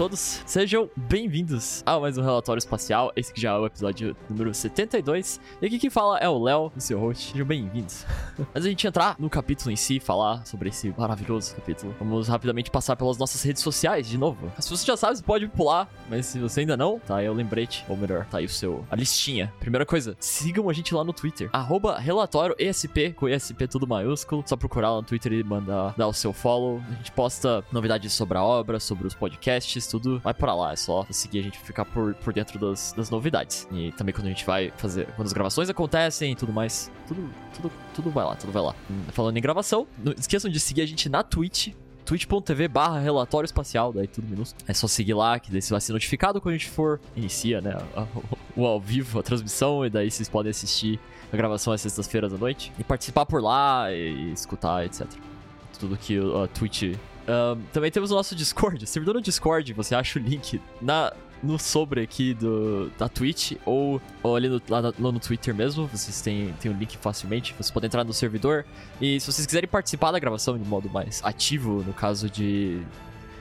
todos, sejam bem-vindos a mais um Relatório Espacial. Esse que já é o episódio número 72. E aqui quem fala é o Léo, o seu host. Sejam bem-vindos. Antes a gente entrar no capítulo em si, falar sobre esse maravilhoso capítulo, vamos rapidamente passar pelas nossas redes sociais de novo. Se você já sabe, você pode pular, mas se você ainda não, tá aí o lembrete, ou melhor, tá aí o seu, a listinha. Primeira coisa, sigam a gente lá no Twitter, arroba relatório ESP, com ESP tudo maiúsculo. Só procurar lá no Twitter e mandar dar o seu follow. A gente posta novidades sobre a obra, sobre os podcasts, tudo vai pra lá. É só seguir a gente ficar por, por dentro das, das novidades. E também quando a gente vai fazer, quando as gravações acontecem e tudo mais, tudo, tudo, tudo vai lá, tudo vai lá. Hum, Falando em gravação, não esqueçam de seguir a gente na Twitch, twitch.tv barra relatório espacial, daí tudo minúsculo. É só seguir lá, que daí você vai ser notificado quando a gente for, inicia, né, o ao vivo, a transmissão, e daí vocês podem assistir a gravação às sextas-feiras à noite, e participar por lá, e, escutar, etc. Tudo que a Twitch... Também temos o nosso Discord, servidor no Discord, você acha o link na... No sobre aqui do, da Twitch ou, ou ali no, lá, lá no Twitter mesmo, vocês têm, têm o link facilmente. Vocês podem entrar no servidor e se vocês quiserem participar da gravação de modo mais ativo, no caso de.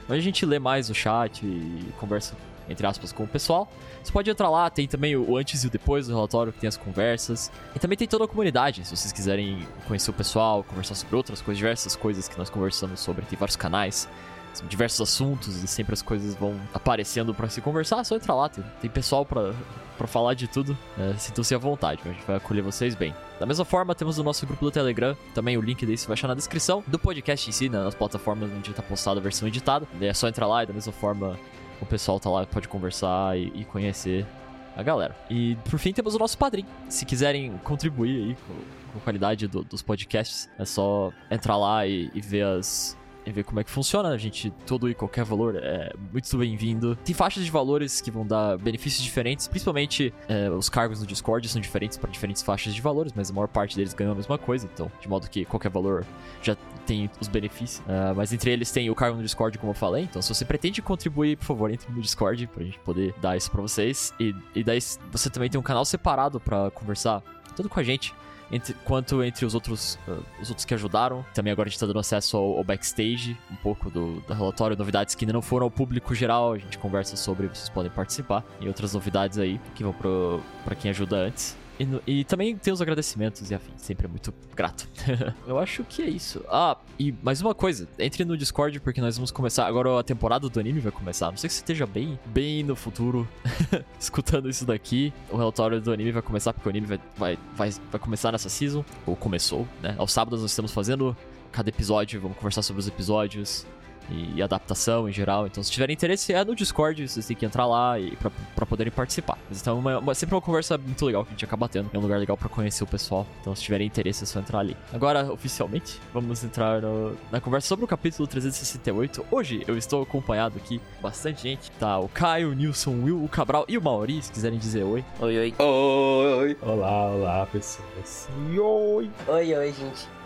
Onde a gente lê mais o chat e conversa, entre aspas, com o pessoal. Você pode entrar lá, tem também o antes e o depois do relatório, que tem as conversas. E também tem toda a comunidade, se vocês quiserem conhecer o pessoal, conversar sobre outras coisas, diversas coisas que nós conversamos sobre. Tem vários canais, diversos assuntos e sempre as coisas vão aparecendo pra se conversar. É só entrar lá, tem, tem pessoal pra falar de tudo. É, Sintam-se à vontade, a gente vai acolher vocês bem. Da mesma forma, temos o nosso grupo do Telegram, também o link desse vai achar na descrição do podcast em si, né, nas plataformas onde tá postada a versão editada. É só entrar lá e da mesma forma o pessoal tá lá, pode conversar e, e conhecer a galera. E por fim temos o nosso padrinho. Se quiserem contribuir aí com, com a qualidade do- dos podcasts, é só entrar lá e, e ver as. E ver como é que funciona, a gente, todo e qualquer valor é muito bem-vindo. Tem faixas de valores que vão dar benefícios diferentes, principalmente é, os cargos no Discord são diferentes para diferentes faixas de valores, mas a maior parte deles ganham a mesma coisa, então, de modo que qualquer valor já tem os benefícios. Ah, mas entre eles tem o cargo no Discord, como eu falei. Então, se você pretende contribuir, por favor, entre no Discord pra gente poder dar isso pra vocês. E, e daí você também tem um canal separado pra conversar tanto com a gente. Entre, quanto entre os outros, ah, os outros que ajudaram. Também agora a gente tá dando acesso ao, ao backstage, um pouco do, do relatório, novidades que ainda não foram ao público geral. A gente conversa sobre, vocês podem participar. E outras novidades aí que vão pro, pra quem ajuda antes. E, no- e também tem os agradecimentos e afim, sempre é muito grato. Eu acho que é isso. Ah, e mais uma coisa, entre no Discord porque nós vamos começar, agora a temporada do anime vai começar. Não sei que você esteja bem, bem no futuro escutando isso daqui. O relatório do anime vai começar porque o anime vai, vai, vai, vai começar nessa season, ou começou, né? Aos sábados nós estamos fazendo cada episódio, vamos conversar sobre os episódios e, e adaptação em geral. Então, se tiverem interesse, é no Discord, vocês têm que entrar lá e pra, pra poderem participar. Mas então, é uma, uma- sempre uma conversa muito legal que a gente acaba tendo. É um lugar legal pra conhecer o pessoal. Então, se tiverem interesse, é só entrar ali. Agora, oficialmente, vamos entrar no- na conversa sobre o capítulo 368. Hoje, eu estou acompanhado aqui, bastante gente. Tá o Caio, o Nilson, o Will, o Cabral e o Mauri, se quiserem dizer oi. Oi, oi. Oi! Olá, olá, pessoas. Oi! Oi, oi, gente.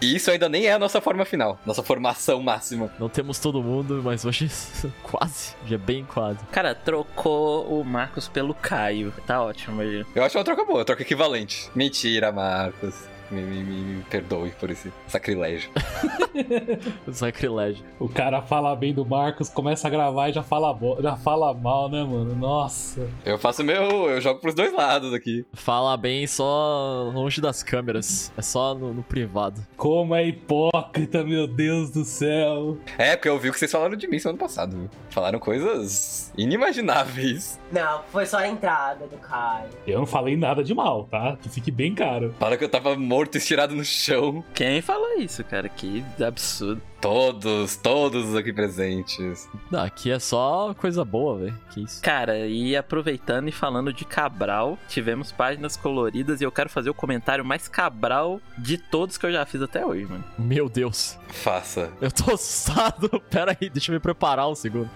E isso ainda nem é a nossa forma final, nossa formação máxima. Não temos todo mundo, mas hoje quase, já é bem quase. Cara, trocou o Marcos pelo Caio. Tá ótimo, ele. Eu acho uma troca boa, troca equivalente. Mentira, Marcos. Me, me- me- me perdoe por esse sacrilégio. Sacrilégio. O cara fala bem do Marcos, começa a gravar e já fala, já fala mal, né, mano? Nossa. Eu faço meu. Eu jogo pros dois lados aqui. Fala bem só longe das câmeras. É só no, no privado. Como é hipócrita, meu Deus do céu. É, porque eu vi o que vocês falaram de mim semana passada. viu? Falaram coisas inimagináveis. Não, foi só a entrada do Caio. Eu não falei nada de mal, tá? Que fique bem caro. Falaram que eu tava morto, estirado no chão. Quem falou isso, cara? Que absurdo. Todos, todos aqui presentes. Não, aqui é só coisa boa, velho. Que isso. Cara, e aproveitando e falando de Cabral, tivemos páginas coloridas e eu quero fazer o comentário mais Cabral de todos que eu já fiz até hoje, mano. Meu Deus. Faça. Eu tô assustado. Pera aí, deixa eu me preparar um segundo.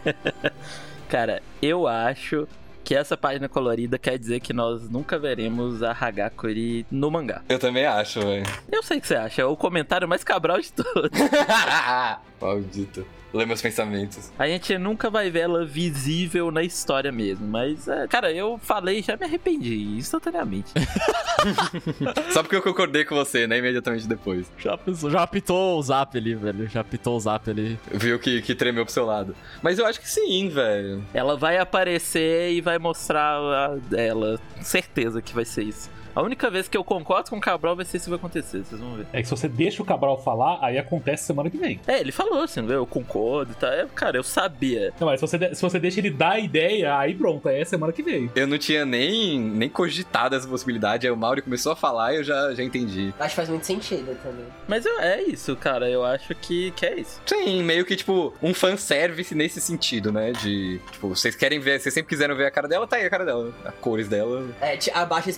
Cara, eu acho que essa página colorida quer dizer que nós nunca veremos a Hagakuri no mangá. Eu também acho, velho. Eu sei o que você acha, é o comentário mais Cabral de todos. Maldito. Lê meus pensamentos. A gente nunca vai ver ela visível na história mesmo. Mas, é, cara, eu falei e já me arrependi instantaneamente. Só porque eu concordei com você, né? Imediatamente depois. Já, já apitou o zap ali, velho. Já apitou o zap ali. Viu que, que tremeu pro seu lado. Mas eu acho que sim, velho. ela vai aparecer e vai mostrar a ela. Certeza que vai ser isso. A única vez que eu concordo com o Cabral vai ser isso que vai acontecer, vocês vão ver. É que se você deixa o Cabral falar, aí acontece semana que vem. É, ele falou assim, eu concordo e tal. É, cara, eu sabia. Não, mas se você, se você deixa ele dar a ideia, aí pronto, aí é semana que vem. Eu não tinha nem, nem cogitado essa possibilidade. Aí o Mauri começou a falar e eu já, já entendi. Acho que faz muito sentido também. Mas eu- é isso, cara. Eu acho que, que é isso. Sim, meio que, tipo, um fanservice nesse sentido, né? De, tipo, vocês querem ver, vocês sempre quiseram ver a cara dela, tá aí a cara dela. As cores dela. É, abaixa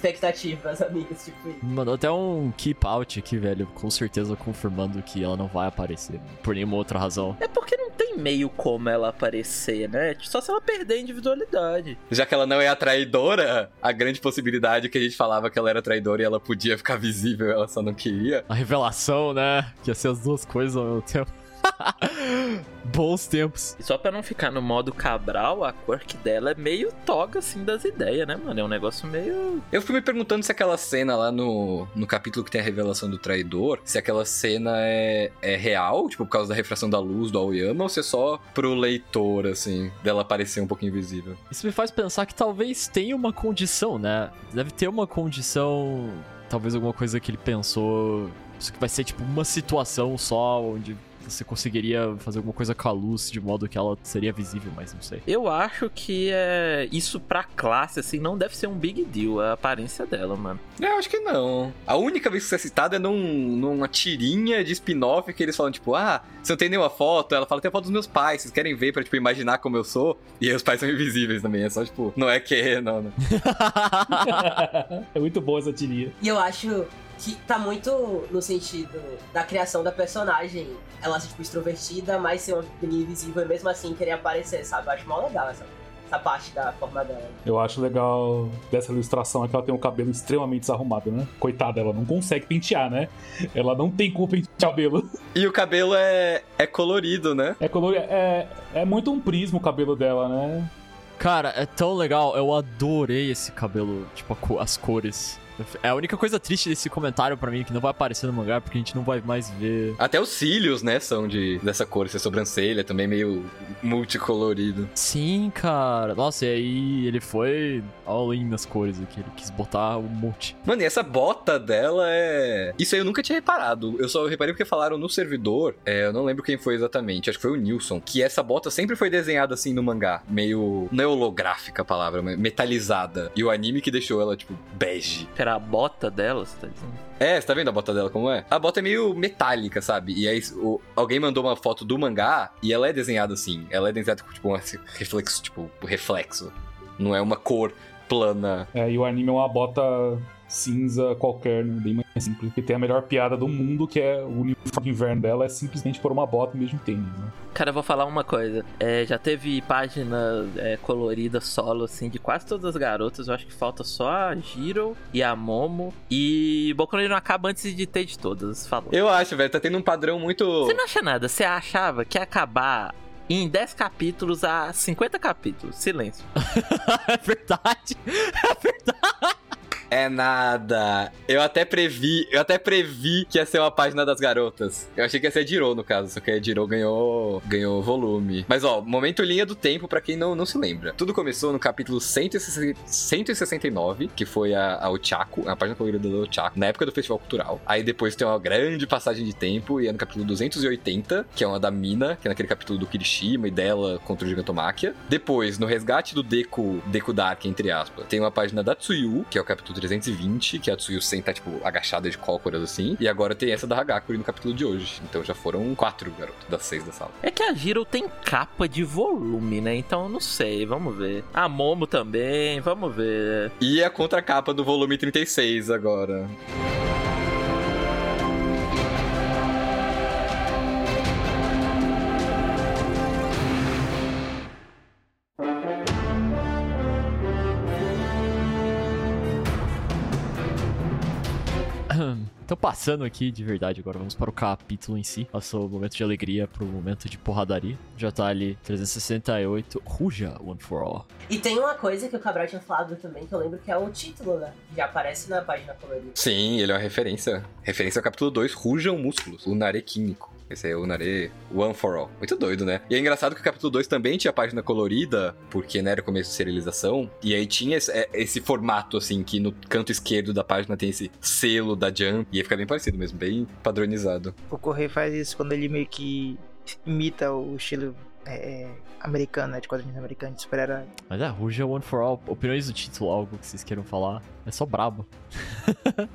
expectativas, amigos, tipo isso. Mandou até um keep out aqui, velho. Com certeza confirmando que ela não vai aparecer. Por nenhuma outra razão. É porque não tem meio como ela aparecer, né? Só se ela perder a individualidade. Já que ela não é a traidora, a grande possibilidade que a gente falava que ela era traidora e ela podia ficar visível, ela só não queria. A revelação, né? Que ia ser as duas coisas ao mesmo tempo. Bons tempos. E só pra não ficar no modo Cabral, a quirk dela é meio toga, assim, das ideias, né, mano? É um negócio meio... Eu fico me perguntando se aquela cena lá no, no capítulo que tem a revelação do traidor, se aquela cena é, é real, tipo, por causa da refração da luz do Aoyama, ou se é só pro leitor, assim, dela parecer um pouquinho invisível. Isso me faz pensar que talvez tenha uma condição, né? Deve ter uma condição. Talvez alguma coisa que ele pensou. Isso que vai ser tipo uma situação só onde você conseguiria fazer alguma coisa com a luz de modo que ela seria visível, mas não sei. Eu acho que é isso pra classe, assim, não deve ser um big deal, a aparência dela, mano. É, eu acho que não. A única vez que isso é citado é num, numa tirinha de spin-off que eles falam, tipo, ah, você não tem nenhuma foto? Ela fala, tem a foto dos meus pais, vocês querem ver pra, tipo, imaginar como eu sou? E aí os pais são invisíveis também, é só, tipo, não é que, não, não. é muito boa essa tirinha. E eu acho que tá muito no sentido da criação da personagem. Ela ser, tipo, extrovertida, mas ser uma menina invisível e mesmo assim querer aparecer, sabe? Eu acho mó legal essa, essa parte da forma dela. Eu acho legal dessa ilustração é que ela tem um cabelo extremamente desarrumado, né? Coitada, ela não consegue pentear, né? Ela não tem como pentear o cabelo. E o cabelo é, é colorido, né? É, color... é, é muito um prisma o cabelo dela, né? Cara, é tão legal. Eu adorei esse cabelo, tipo, as cores. É a única coisa triste desse comentário pra mim que não vai aparecer no mangá porque a gente não vai mais ver. Até os cílios, né, são de, dessa cor, essa sobrancelha também meio multicolorido. Sim, cara. Nossa, e aí ele foi all in nas cores aqui. Ele quis botar um monte. Mano, e essa bota dela é. Isso aí eu nunca tinha reparado. Eu só reparei porque falaram no servidor. É, eu não lembro quem foi exatamente. Acho que foi o Nilson. Que essa bota sempre foi desenhada assim no mangá. Meio. Não é holográfica a palavra, mas metalizada. E o anime que deixou ela, tipo, bege. Era a bota dela, você tá dizendo? É, você tá vendo a bota dela como é? A bota é meio metálica, sabe? E aí o- alguém mandou uma foto do mangá e ela é desenhada assim. Ela é desenhada com, tipo, um reflexo, tipo, reflexo. Não é uma cor plana. É, e o anime é uma bota cinza qualquer, né? bem mais simples. Que tem a melhor piada do mundo, que é o uniforme de inverno dela é simplesmente pôr uma bota um tênis, né? Cara, eu vou falar uma coisa. É, já teve página é, colorida solo, assim, de quase todas as garotas. Eu acho que falta só a Jiro e a Momo. E Boku não acaba antes de ter de todas. Falou. Eu acho, velho, tá tendo um padrão muito. Você não acha nada? Você achava que ia acabar em 10 capítulos a 50 capítulos? Silêncio. é verdade. É verdade. É nada. Eu até previ, eu até previ que ia ser uma página das garotas. Eu achei que ia ser a Jiro, no caso, só que a Jiro ganhou, ganhou volume. Mas ó, momento linha do tempo pra quem não, não se lembra. Tudo começou no capítulo 160 169, que foi a, a Ochako, a página colorida do Ochako, na época do Festival Cultural. Aí depois tem uma grande passagem de tempo e é no capítulo 280, que é uma da Mina, que é naquele capítulo do Kirishima e dela contra o Gigantomáquia. Depois, no resgate do Deku, Deku Dark, entre aspas, tem uma página da Tsuyu, que é o capítulo 320, que a Tsuyu senta, tipo, agachada de cócoras, assim. E agora tem essa da Hagakure no capítulo de hoje. Então já foram quatro garotos das seis da sala. É que a Jiro tem capa de volume, né? Então eu não sei, vamos ver. A Momo também, vamos ver. E a contracapa do volume 36 agora. Então, passando aqui de verdade agora, vamos para o capítulo em si. Passou o momento de alegria pro momento de porradaria. Já tá ali 368, Ruja One for All. E tem uma coisa que o Cabral tinha falado também, que eu lembro que é o título, né? Que já aparece na página colorida. Sim, ele é uma referência. Referência ao capítulo 2, Rujam Músculos, o Nare Esse é o Nare One for All. Muito doido, né? E é engraçado que o capítulo 2 também tinha página colorida, porque né, era o começo de serialização. E aí tinha esse, é, esse formato, assim, que no canto esquerdo da página tem esse selo da Jump. E aí fica bem parecido mesmo, bem padronizado. O Correio faz isso quando ele meio que imita o estilo é, americano, né? De quadrinhos americanos de super-herói. Mas é, Ruja One for All. Opiniões do título, algo que vocês queiram falar. É só brabo.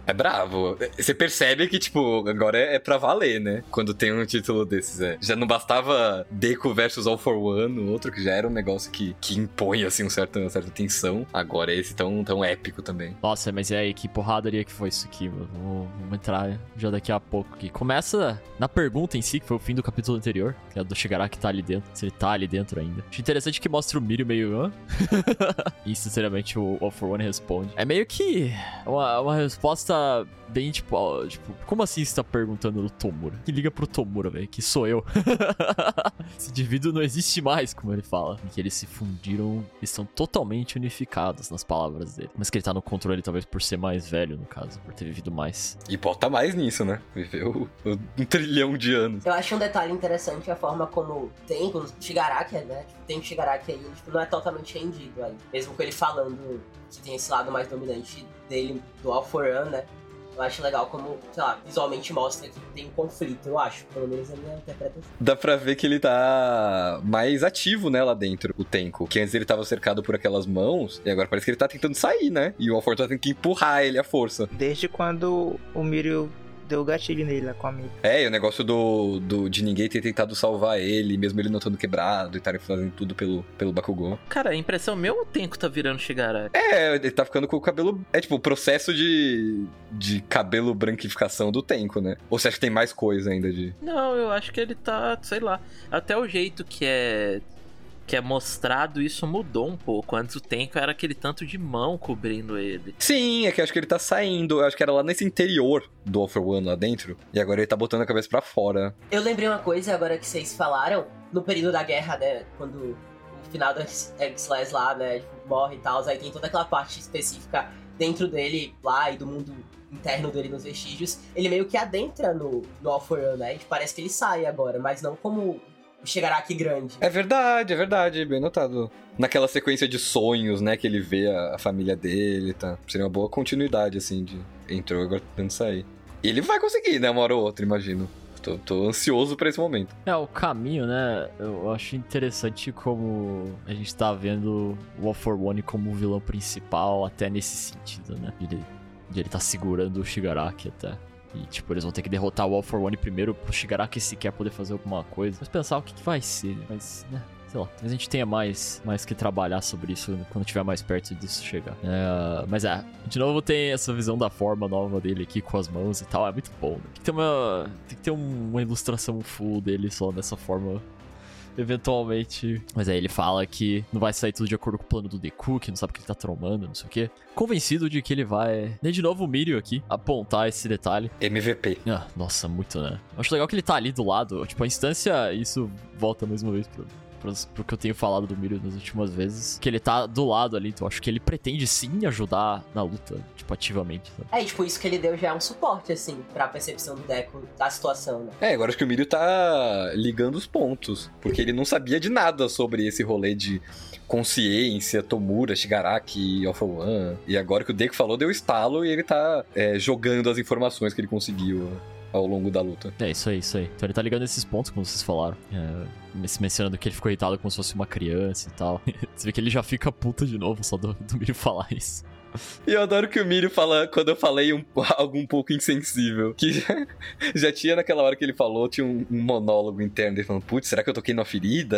É bravo. Você percebe que, tipo, agora é, é pra valer, né? Quando tem um título desses, é. Já não bastava Deco versus All for One, o outro que já era um negócio que, que impõe, assim, um certo, uma certa tensão. Agora é esse tão, tão épico também. Nossa, mas e aí, que porradaria que foi isso aqui, mano? Vamos, vamos entrar já daqui a pouco aqui. Começa na pergunta em si, que foi o fim do capítulo anterior, que é do Shigaraki tá ali dentro, se ele tá ali dentro ainda. Acho interessante que mostra o Mirio meio... E, sinceramente, o All for One responde. É meio que uma, uma resposta bem, tipo, ó, tipo, como assim você tá perguntando do Tomura? Que liga pro Tomura, velho, que sou eu. Esse indivíduo não existe mais, como ele fala. E que eles se fundiram, eles são totalmente unificados nas palavras dele. Mas que ele tá no controle, talvez por ser mais velho, no caso, por ter vivido mais. E bota mais nisso, né? Viveu um trilhão de anos. Eu acho um detalhe interessante a forma como tem o Shigaraki, né? Tipo, tem o Shigaraki aí, tipo, não é totalmente rendido aí. Mesmo com ele falando que tem esse lado mais dominante dele, do All for One, né? Eu acho legal como, sei lá, visualmente mostra que tem um conflito, eu acho. Pelo menos a minha interpretação. Dá pra ver que ele tá mais ativo, né, lá dentro, o Tenko. Que antes ele tava cercado por aquelas mãos, e agora parece que ele tá tentando sair, né? E o All for One tá tendo que empurrar ele à força. Desde quando o Mirio deu o gatilho nele lá com a amiga. É, e o negócio do, do de ninguém ter tentado salvar ele, mesmo ele não estando quebrado e estarem fazendo tudo pelo, pelo Bakugou. Cara, a impressão meu ou o Tenko tá virando Shigaraki? É, ele tá ficando com o cabelo. É tipo o processo de, de cabelo branquificação do Tenko, né? Ou você acha que tem mais coisa ainda de. Não, eu acho que ele tá, sei lá. Até o jeito que é que é mostrado, isso mudou um pouco. Antes o Tenko era aquele tanto de mão cobrindo ele. Sim, é que eu acho que ele tá saindo. Eu acho que era lá nesse interior do for One lá dentro. E agora ele tá botando a cabeça pra fora. Eu lembrei uma coisa agora que vocês falaram, no período da guerra, né? Quando o final do X-Less lá, né? tipo, morre e tal, aí tem toda aquela parte específica dentro dele lá e do mundo interno dele nos vestígios. Ele meio que adentra no, no All for One, né? E parece que ele sai agora, mas não como o Shigaraki grande. É verdade, é verdade, bem notado. Naquela sequência de sonhos, né, que ele vê a, a família dele, tá? Seria uma boa continuidade, assim, de entrou agora tentando sair. E ele vai conseguir, né, uma hora ou outra, imagino. Tô, tô ansioso pra esse momento. É, o caminho, né? Eu acho interessante como a gente tá vendo o All for One como o vilão principal, até nesse sentido, né? De ele, de ele tá segurando o Shigaraki até. E, tipo, eles vão ter que derrotar o All for One primeiro pro Shigaraki sequer poder fazer alguma coisa. Mas pensar o que, que vai ser, mas, né? Sei lá, talvez a gente tenha mais, mais que trabalhar sobre isso quando tiver mais perto disso chegar. É, mas é, de novo tem essa visão da forma nova dele aqui com as mãos e tal. É muito bom. Né? Tem que ter uma, tem que ter uma ilustração full dele só dessa forma eventualmente. Mas aí ele fala que não vai sair tudo de acordo com o plano do Deku, que não sabe o que ele tá tromando, não sei o quê. Convencido de que ele vai. Nem de novo o Mirio aqui, apontar esse detalhe. MVP. Ah, nossa, muito, né? Acho legal que ele tá ali do lado. Tipo, a instância, isso volta mais uma vez pro, pro, pro que eu tenho falado do Mirio nas últimas vezes. Que ele tá do lado ali, então acho que ele pretende sim ajudar na luta, tipo, ativamente. Sabe? É, e, tipo, isso que ele deu já é um suporte, assim, pra percepção do Deco da situação, né? É, agora acho que o Mirio tá ligando os pontos. Porque ele não sabia de nada sobre esse rolê de consciência, Tomura, Shigaraki, Alpha One. E agora que o Deku falou, deu estalo e ele tá é, jogando as informações que ele conseguiu ao longo da luta. É, isso aí, isso aí. Então ele tá ligando esses pontos, como vocês falaram. É, se mencionando que ele ficou irritado como se fosse uma criança e tal. Você vê que ele já fica puta de novo só do, do Mirio falar isso. E eu adoro que o Mirio fala quando eu falei um, algo um pouco insensível. Que já, já tinha naquela hora que ele falou, tinha um, um monólogo interno dele falando: Putz, será que eu toquei numa ferida?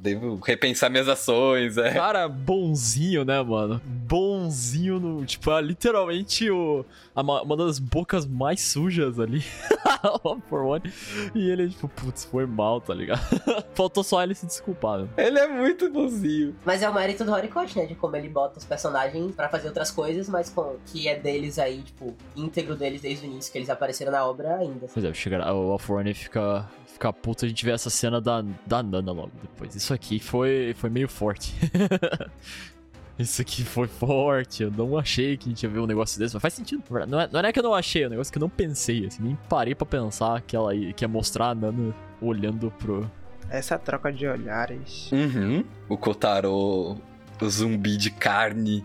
Devo repensar minhas ações. É. Cara, bonzinho, né, mano? Bonzinho no. Tipo, é literalmente o, a, uma das bocas mais sujas ali. For One. E ele, tipo, putz, foi mal, tá ligado? Faltou só ele se desculpar, né? Ele é muito bonzinho. Mas é o mérito do Horikoshi, né? De como ele bota os personagens pra fazer outras coisas, mas com que é deles aí, tipo, íntegro deles desde o início, que eles apareceram na obra ainda. Pois é, chegar, o All for One fica, fica puto a gente vê essa cena da, da Nana logo depois. Isso aqui foi, foi meio forte. Isso aqui foi forte, eu não achei que a gente ia ver um negócio desse, mas faz sentido. Não é, não é que eu não achei, é um negócio que eu não pensei, assim, nem parei pra pensar que ela ia, que ia mostrar a Nana olhando pro... Essa troca de olhares. Uhum. O Kotaro, o zumbi de carne,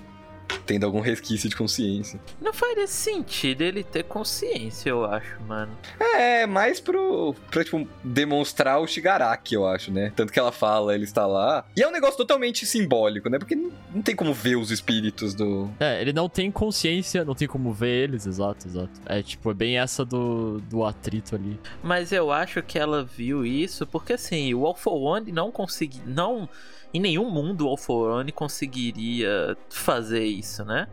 tendo algum resquício de consciência. Não faria sentido ele ter consciência, eu acho, mano. É, mais pro, pra, tipo, demonstrar o Shigaraki, eu acho, né? Tanto que ela fala, ele está lá. E é um negócio totalmente simbólico, né? Porque não, não tem como ver os espíritos do... É, ele não tem consciência, não tem como ver eles, exato, exato. É, tipo, é bem essa do, do atrito ali. Mas eu acho que ela viu isso porque, assim, o All for One não conseguiu... Não em nenhum mundo o Alforone conseguiria fazer isso, né?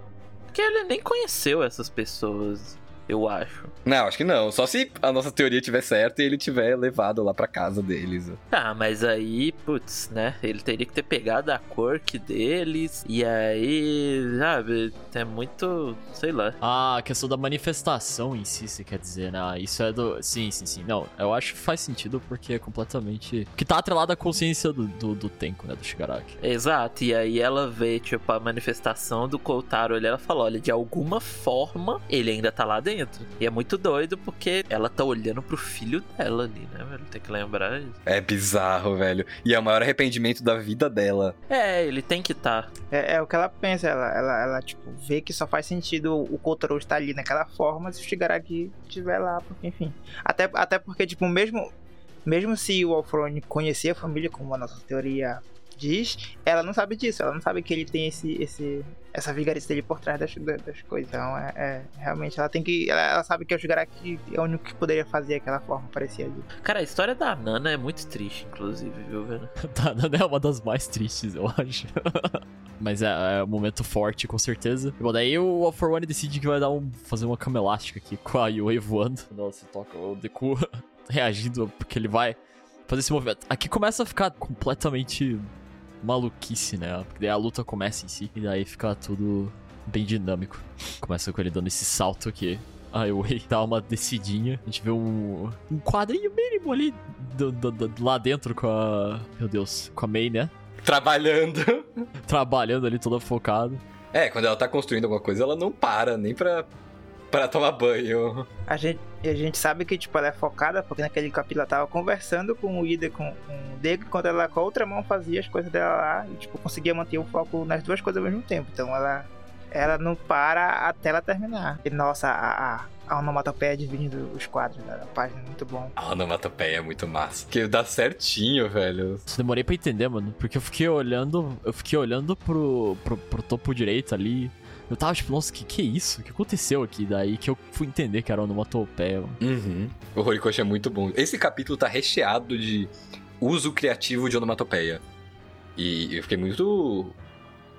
Porque ele nem conheceu essas pessoas, eu acho. Não, acho que não. Só se a nossa teoria tiver certa e ele tiver levado lá pra casa deles. Ah, mas aí, putz, né? Ele teria que ter pegado a quirk deles. E aí, sabe? É muito. sei lá. Ah, a questão da manifestação em si, você quer dizer, né? Ah, Isso é do. Sim, sim, sim. Não, eu acho que faz sentido porque é completamente. Que tá atrelado à consciência do, do, do Tenko, né? Do Shigaraki. Exato, e aí ela vê, tipo, a manifestação do Koutaro ali, ela fala, olha, de alguma forma ele ainda tá lá dentro. E é muito doido porque ela tá olhando pro filho dela ali, né, velho? Tem que lembrar isso. É bizarro, velho. E é o maior arrependimento da vida dela. É, ele tem que tá. É, é o que ela pensa, ela, ela, ela, tipo, vê que só faz sentido o Kotaro estar ali naquela forma se o Shigaraki estiver lá, porque, enfim. Até, até porque, tipo, mesmo, mesmo se o Alfrone conhecia a família, como a nossa teoria diz, ela não sabe disso, ela não sabe que ele tem esse, esse, essa vigarice dele por trás das, das coisas. Então, é, é, realmente, ela tem que. Ela, ela sabe que o Shigaraki é o único que poderia fazer aquela forma parecia ali. Cara, a história da Nana é muito triste, inclusive, viu, velho? Tá, Nana é uma das mais tristes, eu acho. Mas é, é um momento forte, com certeza. Bom, daí o All for One decide que vai dar um, fazer uma cama elástica aqui com a Yui voando. Quando ela se toca, o Deku reagindo, porque ele vai fazer esse movimento. Aqui começa a ficar completamente maluquice, né? Porque daí a luta começa em si, e daí fica tudo bem dinâmico. Começa com ele dando esse salto aqui. A Yui dá uma descidinha. A gente vê um, um quadrinho mínimo ali do, do, do, lá dentro com a. Meu Deus, com a Mei, né? Trabalhando. Trabalhando ali, toda focada. É, quando ela tá construindo alguma coisa, ela não para nem pra, pra tomar banho. A gente, a gente sabe que, tipo, ela é focada, porque naquele capítulo ela tava conversando com o Ida com, com o Dego, enquanto ela com a outra mão fazia as coisas dela lá e, tipo, conseguia manter o foco nas duas coisas ao mesmo tempo. Então ela, ela não para até ela terminar. E, nossa, a, a, a onomatopeia dividindo os quadros da página é muito bom. A onomatopeia é muito massa. Que dá certinho, velho. Demorei pra entender, mano, porque eu fiquei olhando, eu fiquei olhando pro, pro, pro topo direito ali. Eu tava tipo, nossa, que que é isso? O que aconteceu aqui? Daí que eu fui entender que era onomatopeia. Uhum. O Horikoshi é muito bom. Esse capítulo tá recheado de uso criativo de onomatopeia. E eu fiquei muito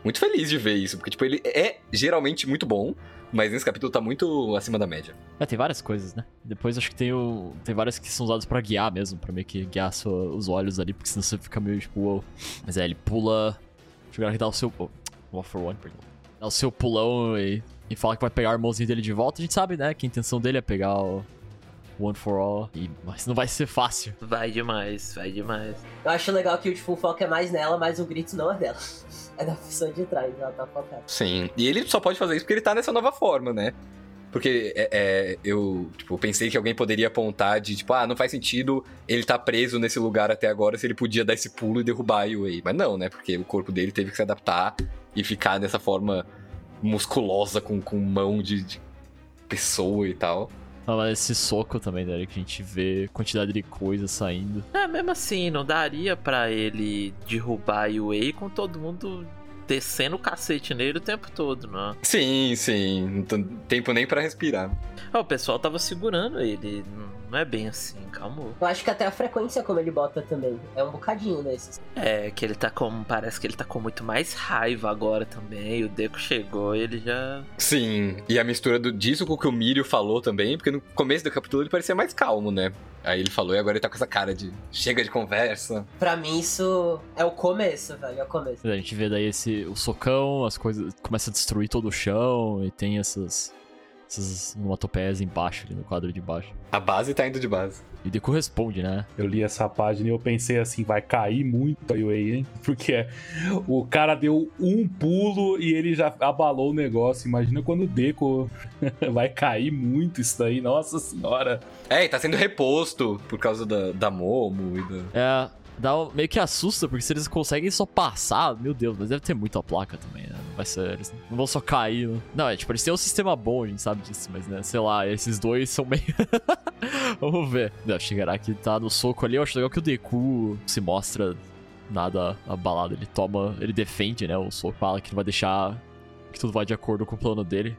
muito feliz de ver isso, porque tipo, ele é geralmente muito bom, mas nesse capítulo tá muito acima da média. É, tem várias coisas, né? Depois acho que tem o tem várias que são usadas pra guiar mesmo, pra meio que guiar sua, os olhos ali, porque senão você fica meio tipo, wow. Mas é, ele pula, deixa eu ver, dá o seu oh, one for one, perdão. Dá o seu pulão e, e fala que vai pegar a irmãozinho dele de volta. A gente sabe, né, que a intenção dele é pegar o One for All, e, mas não vai ser fácil. Vai demais, vai demais. Eu acho legal que tipo, o foco é mais nela, mas o grito não é dela. É da pessoa de trás, ela tá focada. Sim, e ele só pode fazer isso porque ele tá nessa nova forma, né? Porque é, é, eu tipo, pensei que alguém poderia apontar de, tipo, ah, não faz sentido ele tá preso nesse lugar até agora se ele podia dar esse pulo e derrubar a Yui. Mas não, né? Porque o corpo dele teve que se adaptar e ficar nessa forma musculosa, com, com mão de, de pessoa e tal. Ah, mas esse soco também, né? Que a gente vê quantidade de coisa saindo. É, mesmo assim, não daria pra ele derrubar a Wei com todo mundo descendo o cacete nele o tempo todo, não. Sim, sim. Não tem tempo nem pra respirar. Ah, o pessoal tava segurando ele. não é bem assim, calma. Eu acho que até a frequência como ele bota também. É um bocadinho nesses. É, que ele tá com. Parece que ele tá com muito mais raiva agora também. O Deco chegou e ele já. Sim, e a mistura do, disso com o que o Mírio falou também, porque no começo do capítulo ele parecia mais calmo, né? Aí ele falou e agora ele tá com essa cara de chega de conversa. Pra mim, isso é o começo, velho. É o começo. A gente vê daí esse, o socão, as coisas. Começa a destruir todo o chão e tem essas. Essas onomatopeias embaixo, ali no quadro de baixo. A base tá indo de base. E Deku responde, né? Eu li essa página e eu pensei assim, vai cair muito a UA, hein? Porque o cara deu um pulo e ele já abalou o negócio. Imagina quando o Deco vai cair muito isso daí, nossa senhora. É, e tá sendo reposto por causa da, da Momo e da. É, dá um- meio que assusta, porque se eles conseguem só passar, meu Deus, mas deve ter muita placa também, né? Não vai ser, eles não vão só cair. Né? Não, é tipo, eles têm um sistema bom, a gente sabe disso, mas né, sei lá, esses dois são meio. Vamos ver. Não, Shigaraki tá no soco ali, eu acho legal que o Deku se mostra nada abalado, ele toma, ele defende, né? O soco fala que não vai deixar que tudo vai de acordo com o plano dele.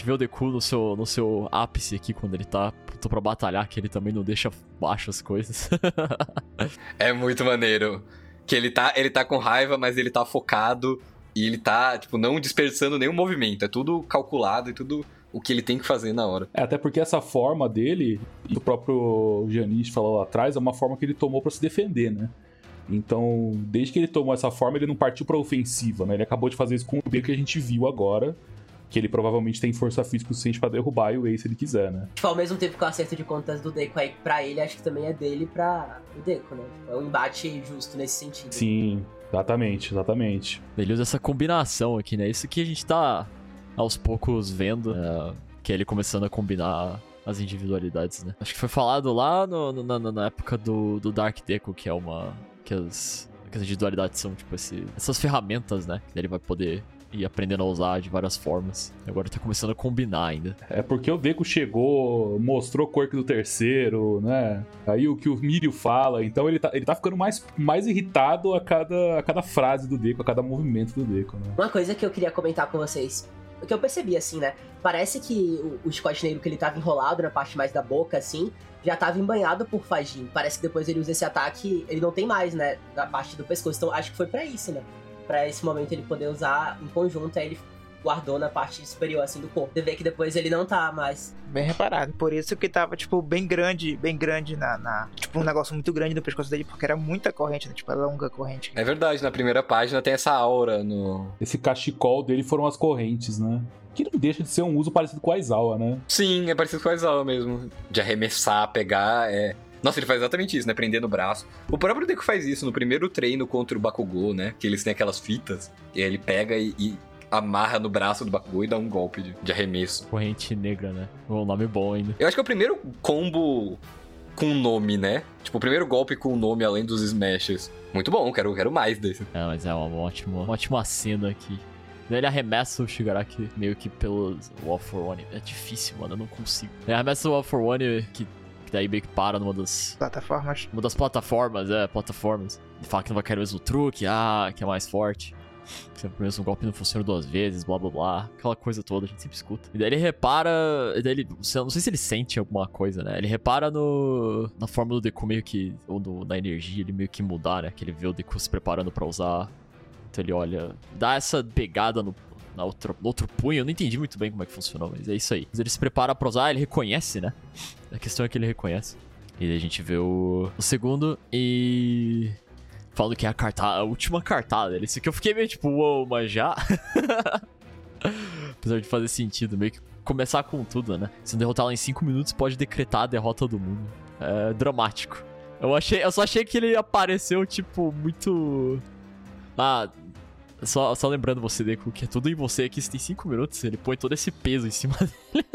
A gente vê o Deku no seu, no seu ápice aqui, quando ele tá pronto pra batalhar, que ele também não deixa baixo as coisas. É muito maneiro. Que ele tá, ele tá com raiva, mas ele tá focado e ele tá, tipo, não dispersando nenhum movimento. É tudo calculado e tudo o que ele tem que fazer na hora. É, até porque essa forma dele, e o próprio Janice falou lá atrás, é uma forma que ele tomou pra se defender, né? Então, desde que ele tomou essa forma, ele não partiu pra ofensiva, né? Ele acabou de fazer isso com o D que a gente viu agora, que ele provavelmente tem força física o suficiente pra derrubar o Ace se ele quiser, né? Tipo, ao mesmo tempo que o acerto de contas do Deco aí pra ele, acho que também é dele pra o Deco, né? Tipo, é um embate justo nesse sentido. Sim, exatamente, exatamente. Ele usa essa combinação aqui, né? Isso que a gente tá aos poucos vendo, é, que é ele começando a combinar as individualidades, né? Acho que foi falado lá no- no- na, na época do, do Dark Deco, que é uma. que as, que as individualidades são, tipo, esse, essas ferramentas, né? Que ele vai poder ir aprendendo a usar de várias formas. E agora tá começando a combinar ainda. É porque o Deco chegou, mostrou o quirk do terceiro, né? Aí o que o Mirio fala, então ele tá, ele tá ficando mais, mais irritado a cada, a cada frase do Deco, a cada movimento do Deco, né? Uma coisa que eu queria comentar com vocês, o que eu percebi assim, né? Parece que o, o chicote negro que ele tava enrolado na parte mais da boca, assim, já tava embanhado por Fajin. Parece que depois ele usa esse ataque, ele não tem mais, né? Da parte do pescoço. Então acho que foi pra isso, né? Pra esse momento ele poder usar em conjunto, aí ele guardou na parte superior, assim, do corpo. Você vê que depois ele não tá mais. Bem reparado. Por isso que tava, tipo, bem grande, bem grande na, na- Tipo, um negócio muito grande no pescoço dele, porque era muita corrente, né? Tipo, a longa corrente. É verdade, na primeira página tem essa aura no. Esse cachecol dele foram as correntes, né? Que não deixa de ser um uso parecido com a Aizawa, né? Sim, é parecido com a Aizawa mesmo. De arremessar, pegar, é. Nossa, ele faz exatamente isso, né? Prender no braço. O próprio Deku faz isso no primeiro treino contra o Bakugou, né? Que eles têm aquelas fitas. E aí ele pega e, e amarra no braço do Bakugou e dá um golpe de, de arremesso. Corrente negra, né? Um nome bom ainda. Eu acho que é o primeiro combo com nome, né? Tipo, o primeiro golpe com nome além dos smashes. Muito bom, quero, quero mais desse. É, mas é uma ótima, uma ótima cena aqui. Ele arremessa o Shigaraki meio que pelo Wall for One. É difícil, mano, eu não consigo. Ele arremessa o Wall for One que, que daí meio que para numa das, Plataformas. uma das plataformas, é, plataformas. Ele fala que não vai cair no mesmo truque, ah, que é mais forte. Que o mesmo golpe não funciona duas vezes, blá blá blá. Aquela coisa toda, a gente sempre escuta. E daí ele repara. E daí ele. Não sei se ele sente alguma coisa, né? Ele repara no. Na forma do Deku meio que. Ou no- na energia, ele meio que mudar, né? Que ele vê o Deku se preparando pra usar. Então ele olha. Dá essa pegada no. Na no outro punho, eu não entendi muito bem como é que funcionou, mas é isso aí. Ele se prepara pra usar, ele reconhece, né? A questão é que ele reconhece. E daí a gente vê o, o segundo e. Falando que é a cartada, a última cartada. Isso aqui eu fiquei meio tipo, uou, mas já? Apesar de fazer sentido, meio que começar com tudo, né? Se não derrotar ela em 5 minutos, pode decretar a derrota do mundo. É dramático. Eu, achei, eu só achei que ele apareceu, tipo, muito. Ah. Só, só lembrando você, Deku, que é tudo em você aqui, você tem 5 minutos, ele põe todo esse peso em cima dele.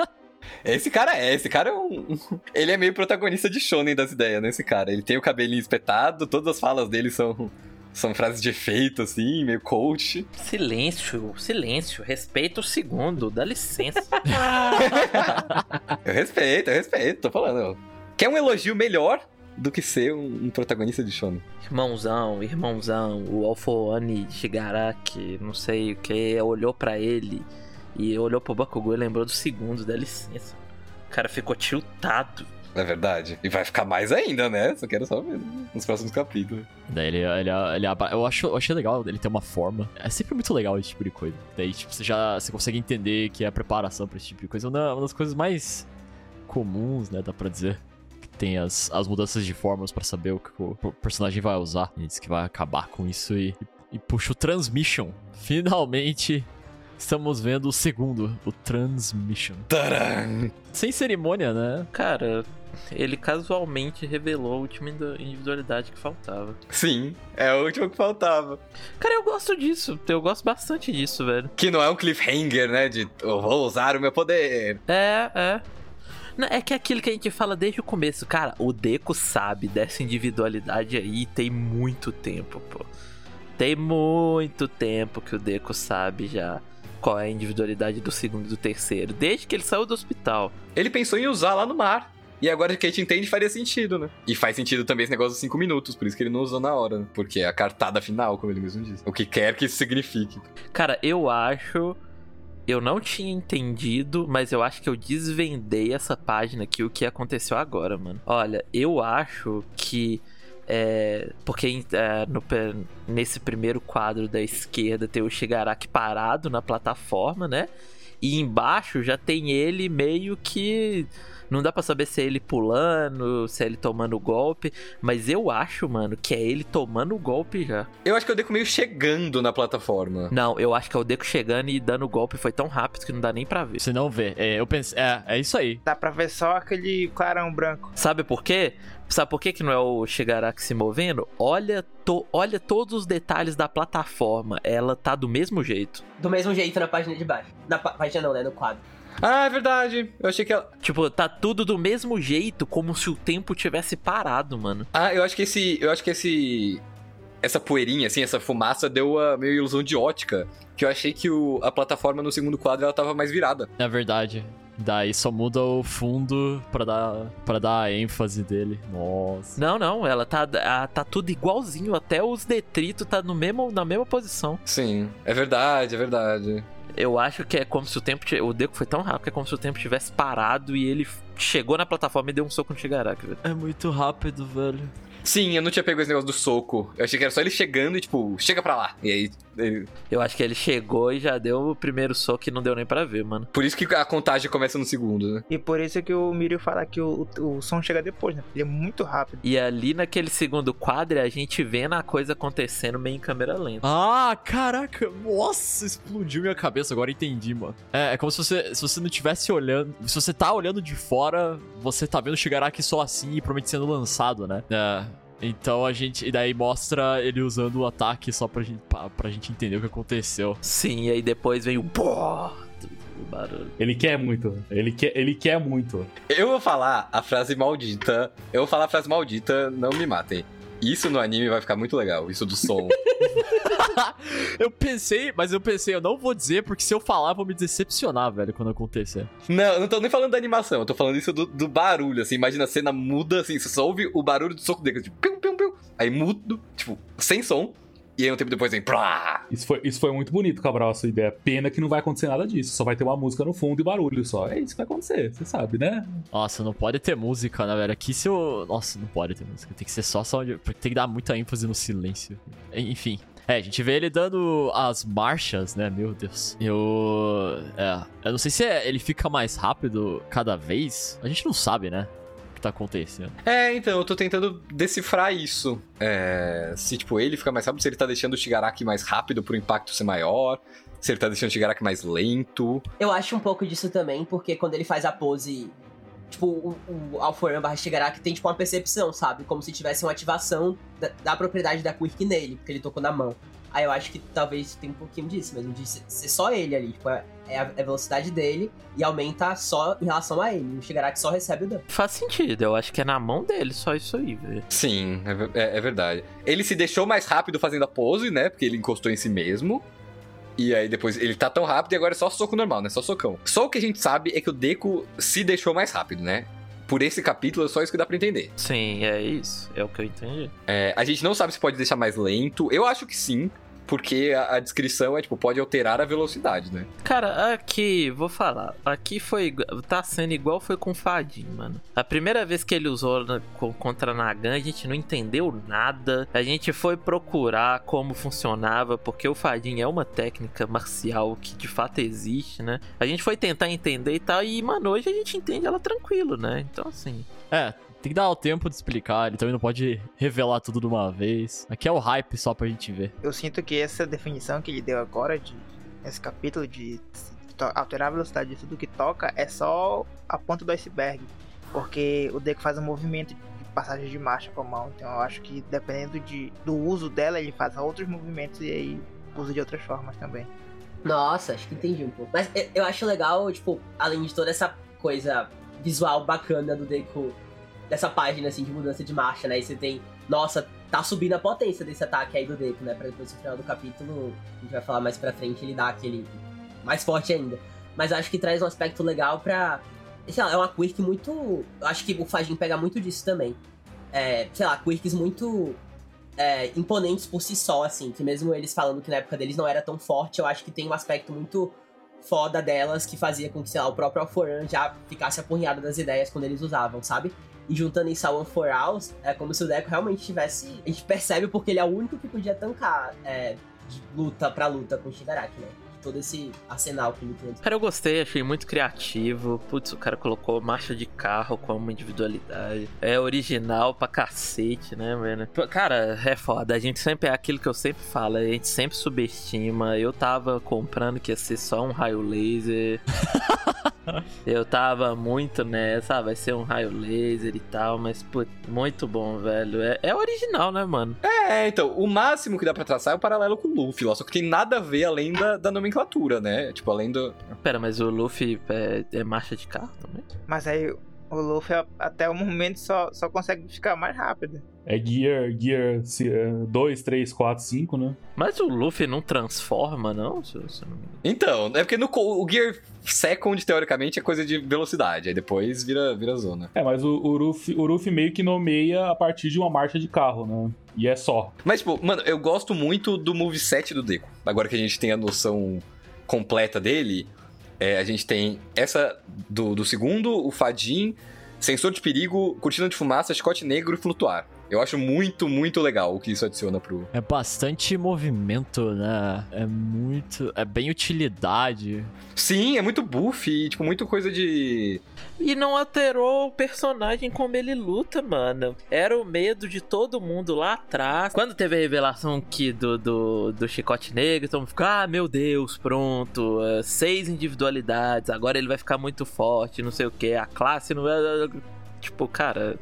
Esse cara é, esse cara é um. Ele é meio protagonista de shonen das ideias, né? Esse cara. Ele tem o cabelinho espetado, todas as falas dele são. São frases de efeito, assim, meio coach. Silêncio, silêncio. Respeita o segundo, dá licença. Eu respeito, eu respeito, tô falando. Quer um elogio melhor do que ser um, um protagonista de shonen? irmãozão, irmãozão, o Alfoane Shigaraki, não sei o que, olhou pra ele e olhou pro Bakugou e lembrou do segundo, dá licença. O cara ficou tiltado. É verdade. E vai ficar mais ainda, né? Só quero só ver nos próximos capítulos. Daí ele, ele, ele, eu, acho, eu achei legal ele ter uma forma. É sempre muito legal esse tipo de coisa. Daí, tipo, você já você consegue entender que é a preparação pra esse tipo de coisa. Uma, uma das coisas mais comuns, né? Dá pra dizer. Tem as, as mudanças de formas pra saber o que o personagem vai usar. Ele diz que vai acabar com isso e, e puxa o Transmission. Finalmente. Estamos vendo o segundo, o Transmission. Tcharam! Sem cerimônia, né? Cara, ele casualmente revelou a última individualidade que faltava. Sim, é o último que faltava. Cara, eu gosto disso. Eu gosto bastante disso, velho. Que não é um cliffhanger, né? De eu vou usar o meu poder. É, é. Não, É que é aquilo que a gente fala desde o começo, cara, o Deco sabe dessa individualidade aí tem muito tempo, pô. Tem muito tempo que o Deco sabe já qual é a individualidade do segundo e do terceiro, desde que ele saiu do hospital. Ele pensou em usar lá no mar. E agora que a gente entende, faria sentido, né? E faz sentido também esse negócio dos 5 minutos, por isso que ele não usou na hora, né? Porque é a cartada final, como ele mesmo disse. O que quer que isso signifique. Cara, eu acho. Eu não tinha entendido, mas eu acho que eu desvendei essa página aqui, o que aconteceu agora, mano. Olha, eu acho que. É, porque é, no nesse primeiro quadro da esquerda tem o Shigaraki parado na plataforma, né? E embaixo já tem ele meio que. Não dá pra saber se é ele pulando, se é ele tomando golpe. Mas eu acho, mano, que é ele tomando o golpe já. Eu acho que eu Deco meio chegando na plataforma. Não, eu acho que é o Deco chegando e dando o golpe foi tão rápido que não dá nem pra ver. Você não vê. É, eu pensei. É, é isso aí. Dá pra ver só aquele clarão branco. Sabe por quê? Sabe por quê que não é o Shigaraki se movendo? Olha, to- olha todos os detalhes da plataforma. Ela tá do mesmo jeito. Do mesmo jeito na página de baixo. Na pá- página não, né? No quadro. Ah, é verdade. Eu achei que ela. Tipo, tá tudo do mesmo jeito, como se o tempo tivesse parado, mano. Ah, eu acho que esse. Eu acho que esse. Essa poeirinha, assim, essa fumaça deu a meio ilusão de ótica. Que eu achei que o, a plataforma no segundo quadro ela tava mais virada. É verdade. Daí só muda o fundo pra dar, pra dar a ênfase dele. Nossa. Não, não, ela tá, ah, tá tudo igualzinho. Até os detritos tá no mesmo, na mesma posição. Sim, é verdade, é verdade. Eu acho que é como se o tempo. O Deco foi tão rápido que é como se o tempo tivesse parado e ele chegou na plataforma e deu um soco no Shigaraki, velho. É muito rápido, velho. Sim, eu não tinha pego esse negócio do soco. Eu achei que era só ele chegando e, tipo, chega pra lá. E aí. Ele- Eu acho que ele chegou e já deu o primeiro soco e não deu nem pra ver, mano. Por isso que a contagem começa no segundo, né? E por isso que o Mirio fala que o, o, o som chega depois, né? Ele é muito rápido. E ali naquele segundo quadro, a gente vendo a coisa acontecendo meio em câmera lenta. Ah, caraca. Nossa, explodiu minha cabeça. Agora entendi, mano. É, é como se você, se você não estivesse olhando. Se você tá olhando de fora, você tá vendo o Shigaraki só assim e provavelmente sendo lançado, né? É. Então a gente. E daí mostra ele usando o ataque só pra gente, pra, pra gente entender o que aconteceu. Sim, e aí depois vem o. Pô! O barulho. Ele quer muito. Ele quer, ele quer muito. Eu vou falar a frase maldita. Eu vou falar a frase maldita, não me matem. Isso no anime vai ficar muito legal, isso do som. eu pensei, mas eu pensei, eu não vou dizer, porque se eu falar, eu vou me decepcionar, velho, quando acontecer. não, eu não tô nem falando da animação, eu tô falando isso do, do barulho, assim. Imagina a cena muda, assim, você só ouve o barulho do soco dele, tipo, piu, piu, piu. Aí mudo, tipo, sem som. E aí um tempo depois vem, plá. Isso foi, isso foi muito bonito, Cabral, a sua ideia. Pena que não vai acontecer nada disso. Só vai ter uma música no fundo e barulho só. É isso que vai acontecer, você sabe, né? Nossa, não pode ter música, né, velho? Aqui se eu. Nossa, não pode ter música. Tem que ser só som de. Tem que dar muita ênfase no silêncio. Enfim. É, a gente vê ele dando as marchas, né? Meu Deus. Eu. É. Eu não sei se é- ele fica mais rápido cada vez. A gente não sabe, né? O que tá acontecendo. É, então, eu tô tentando decifrar isso. É, se, tipo, ele fica mais rápido, se ele tá deixando o Shigaraki mais rápido pro impacto ser maior. Se ele tá deixando o Shigaraki mais lento. Eu acho um pouco disso também, porque quando ele faz a pose. Tipo, o, o Alforan barra Shigaraki tem tipo uma percepção, sabe? Como se tivesse uma ativação da, da propriedade da Quirk nele, porque ele tocou na mão. Aí eu acho que talvez tenha um pouquinho disso mesmo, de ser ser só ele ali. Tipo, é, é a, é a velocidade dele e aumenta só em relação a ele. O Shigaraki só recebe o dano. Faz sentido, eu acho que é na mão dele, só isso aí, velho. Sim, é, é- é verdade. Ele se deixou mais rápido fazendo a pose, né? Porque ele encostou em si mesmo. E aí depois ele tá tão rápido e agora é só soco normal, né? Só socão. Só o que a gente sabe é que o Deku se deixou mais rápido, né? Por esse capítulo é só isso que dá pra entender. Sim, é isso. É o que eu entendi. É, a gente não sabe se pode deixar mais lento. Eu acho que sim. Porque a, a descrição é, tipo, pode alterar a velocidade, né? Cara, aqui, vou falar. Aqui foi. Tá sendo igual foi com o Fadin, mano. A primeira vez que ele usou na- co- contra Nagan, a gente não entendeu nada. A gente foi procurar como funcionava, porque o Fadin é uma técnica marcial que de fato existe, né? A gente foi tentar entender e tal, e, mano, hoje a gente entende ela tranquilo, né? Então, assim. É, tem que dar o tempo de explicar, ele também não pode revelar tudo de uma vez. Aqui é o hype só pra gente ver. Eu sinto que essa definição que ele deu agora, de esse capítulo de to- alterar a velocidade de tudo que toca, é só a ponta do iceberg. Porque o Deku faz um movimento de passagem de marcha com a mão. Então eu acho que dependendo de, do uso dela, ele faz outros movimentos e aí usa de outras formas também. Nossa, acho que entendi um pouco. Mas eu, eu acho legal, tipo, além de toda essa coisa visual bacana do Deku, dessa página, assim, de mudança de marcha, né? E você tem, nossa, tá subindo a potência desse ataque aí do Deku, né? Pra depois no final do capítulo, a gente vai falar mais pra frente, ele dá aquele mais forte ainda. Mas acho que traz um aspecto legal pra. Sei lá, é uma quirk muito. Acho que o Fajin pega muito disso também. É, sei lá, quirks muito é, imponentes por si só, assim, que mesmo eles falando que na época deles não era tão forte, eu acho que tem um aspecto muito foda delas que fazia com que, sei lá, o próprio Alforan já ficasse apurrinhado das ideias quando eles usavam, sabe? E juntando ao One for All, é como se o Deco realmente tivesse. A gente percebe porque ele é o único que podia tancar é, de luta pra luta com o Shigaraki, né? Todo esse arsenal que ele tem. Cara, eu gostei, achei muito criativo. Putz, o cara colocou marcha de carro como individualidade. É original pra cacete, né, mano? Cara, é foda. A gente sempre é aquilo que eu sempre falo, a gente sempre subestima. Eu tava comprando que ia ser só um raio laser. eu tava muito nessa, ah, vai ser um raio laser e tal, mas, putz, muito bom, velho. É, é original, né, mano? É, então, o máximo que dá pra traçar é o paralelo com o Luffy, lá, só que tem nada a ver além da, da nomenclatura, né? Tipo, além do. Pera, mas o Luffy é, é marcha de carro também? Mas aí o Luffy até o momento só, só consegue ficar mais rápido. É Gear, Gear 2, 3, 4, 5, né? Mas o Luffy não transforma, não? Se, se eu não me engano. Então, é porque no o Gear Second, teoricamente, é coisa de velocidade, aí depois vira, vira zona. É, mas o, o, Ruffy, o meio que nomeia a partir de uma marcha de carro, né? E é só. Mas, tipo, mano, eu gosto muito do moveset do Deku. Agora que a gente tem a noção completa dele, é, a gente tem essa do, do segundo, o Fadin, sensor de perigo, cortina de fumaça, chicote negro e flutuar. Eu acho muito, muito legal o que isso adiciona pro. É bastante movimento, né? É muito. É bem utilidade. Sim, é muito buff e, tipo, muito coisa de. E não alterou o personagem como ele luta, mano. Era o medo de todo mundo lá atrás. Quando teve a revelação que do, do, do Chicote Negro, todo mundo ficou, ah, meu Deus, pronto. é, seis individualidades, agora ele vai ficar muito forte, não sei o que. A classe não é. Tipo, cara.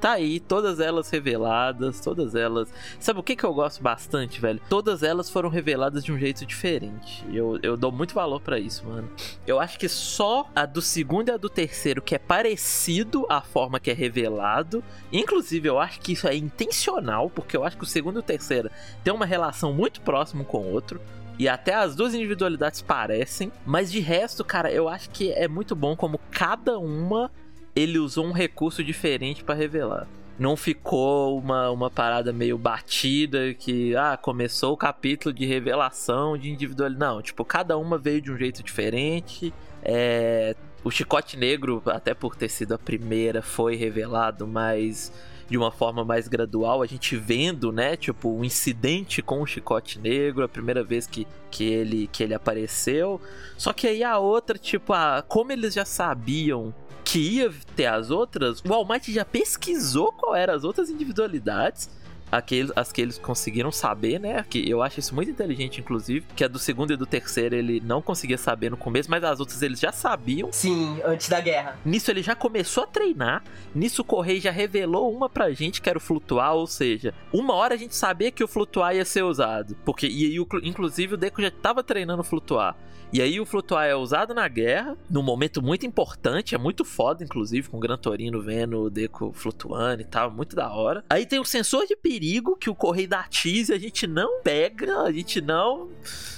Tá aí, todas elas reveladas, todas elas. Sabe o que, que eu gosto bastante, velho? Todas elas foram reveladas de um jeito diferente. Eu, eu dou muito valor pra isso, mano. Eu acho que só a do segundo e a do terceiro que é parecido à forma que é revelado. Inclusive, eu acho que isso é intencional, porque eu acho que o segundo e o terceiro tem uma relação muito próxima um com o outro. E até as duas individualidades parecem. Mas de resto, cara, eu acho que é muito bom como cada uma ele usou um recurso diferente pra revelar. Não ficou uma, uma parada meio batida que, ah, começou o capítulo de revelação de individualidade. Não, tipo, cada uma veio de um jeito diferente. É, o Chicote Negro, até por ter sido a primeira, foi revelado, mas de uma forma mais gradual, a gente vendo, né, tipo, o um incidente com o Chicote Negro, a primeira vez que, que, ele, que ele apareceu. Só que aí a outra, tipo, ah, como eles já sabiam que ia ter as outras, o Almighty já pesquisou qual eram as outras individualidades. Aqueles, as que eles conseguiram saber, né? Que eu acho isso muito inteligente, inclusive. Que a do segundo e do terceiro ele não conseguia saber no começo, mas as outras eles já sabiam. Sim, antes da guerra. Nisso ele já começou a treinar. Nisso o Correio já revelou uma pra gente que era o flutuar, ou seja, uma hora a gente sabia que o flutuar ia ser usado. Porque, e aí, inclusive, o Deco já tava treinando flutuar. E aí o flutuar é usado na guerra, num momento muito importante, é muito foda, inclusive, com o Gran Torino vendo o Deco flutuando e tal, muito da hora. Aí tem o sensor de perigo, que o Correio da Tease a gente não pega, a gente não.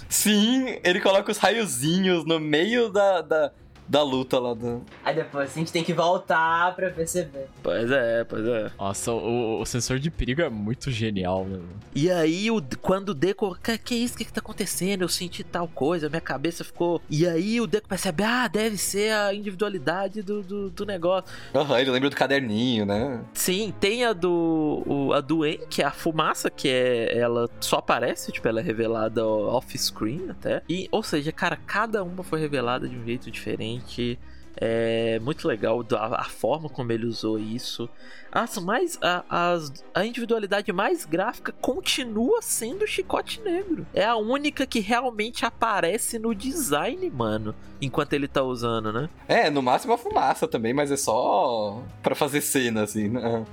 Sim, ele coloca os raiozinhos no meio da. da... da luta lá do. Aí depois a gente tem que voltar pra perceber. Pois é, pois é. Nossa, o, o sensor de perigo é muito genial, né? E aí, o, quando o Deco. "Ca- Que isso? O que, que tá acontecendo? Eu senti tal coisa, minha cabeça ficou. E aí o Deco percebe, ah, deve ser a individualidade do, do, do negócio. Aham, ele lembra do caderninho, né? Sim, tem a do. o- a do En, que é a fumaça, que é. Ela só aparece, tipo, ela é revelada off-screen até. E, ou seja, cara, cada uma foi revelada de um jeito diferente. É muito legal a, a forma como ele usou isso. As mais, a, as- a individualidade mais gráfica continua sendo o Chicote Negro. É a única que realmente aparece no design, mano. Enquanto ele tá usando, né? É, no máximo a fumaça também, mas é só pra fazer cena, assim, né?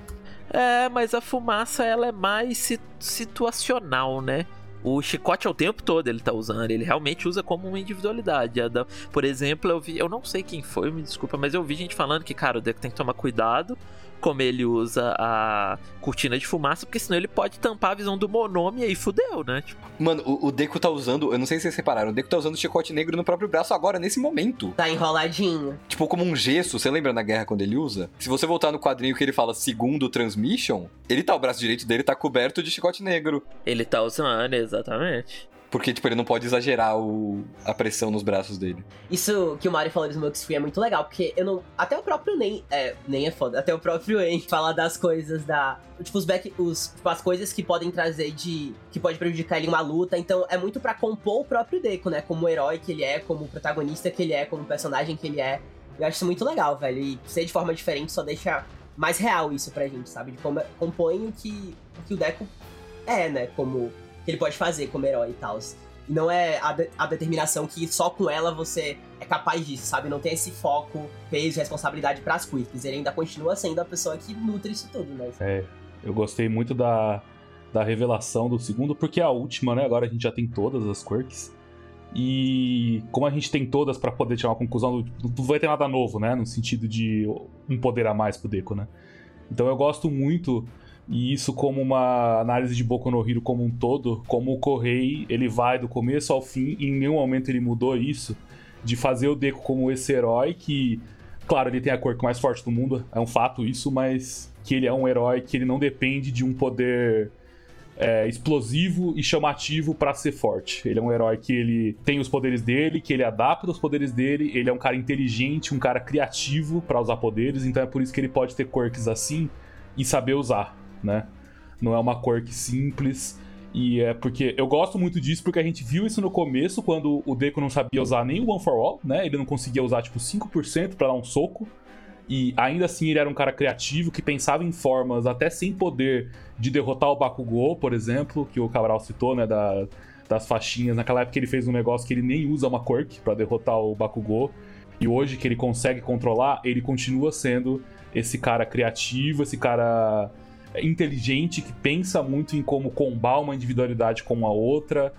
É, mas a fumaça ela é mais si- situacional, né? O chicote é o tempo todo ele tá usando, ele realmente usa como uma individualidade. Por exemplo, eu vi, eu não sei quem foi, me desculpa, mas eu vi gente falando que, cara, o Deco tem que tomar cuidado como ele usa a cortina de fumaça, porque senão ele pode tampar a visão do Monome e aí fudeu, né? Tipo, Mano, o, o Deku tá usando, eu não sei se vocês repararam, o Deku tá usando o chicote negro no próprio braço agora, nesse momento. Tá enroladinho. Tipo, como um gesso, você lembra na guerra quando ele usa? Se você voltar no quadrinho que ele fala segundo transmission, ele tá, o braço direito dele tá coberto de chicote negro. ele tá usando, exatamente. Porque, tipo, ele não pode exagerar o, a pressão nos braços dele. Isso que o Mario falou do Smoke Screen é muito legal, porque eu não. Até o próprio Nem. É, nem é foda. Até o próprio En fala das coisas da. Tipo, os back. Os, tipo, as coisas que podem trazer de. que pode prejudicar ele em uma luta. Então é muito pra compor o próprio Deco, né? Como herói que ele é, como protagonista que ele é, como personagem que ele é. Eu acho isso muito legal, velho. E ser de forma diferente só deixa mais real isso pra gente, sabe? De como compõe o que, o que o Deco é, né? Como. Que ele pode fazer como herói e tal. E não é a, de- a determinação que só com ela você é capaz disso, sabe? Não tem esse foco, peso responsabilidade pras quirks. Ele ainda continua sendo a pessoa que nutre isso tudo, né? É, eu gostei muito da, da revelação do segundo, porque é a última, né? Agora a gente já tem todas as quirks. E como a gente tem todas pra poder tirar uma conclusão, não vai ter nada novo, né? No sentido de um poder a mais pro Deco, né? Então eu gosto muito, e isso como uma análise de Boku no Hero como um todo, como o Correi, ele vai do começo ao fim, e em nenhum momento ele mudou isso, de fazer o Deco como esse herói que, claro, ele tem a cor mais forte do mundo, é um fato isso, mas que ele é um herói que ele não depende de um poder é, explosivo e chamativo pra ser forte. Ele é um herói que ele tem os poderes dele, que ele adapta os poderes dele, ele é um cara inteligente, um cara criativo pra usar poderes, então é por isso que ele pode ter quirks assim e saber usar, né? Não é uma quirk simples. E é porque eu gosto muito disso porque a gente viu isso no começo, quando o Deco não sabia usar nem o One for All, né? Ele não conseguia usar tipo 5% pra dar um soco. E ainda assim ele era um cara criativo que pensava em formas até sem poder de derrotar o Bakugou, por exemplo, que o Cabral citou, né, da- das faixinhas. Naquela época ele fez um negócio que ele nem usa uma quirk pra derrotar o Bakugou. E hoje que ele consegue controlar, ele continua sendo esse cara criativo, esse cara inteligente que pensa muito em como combar uma individualidade com a outra.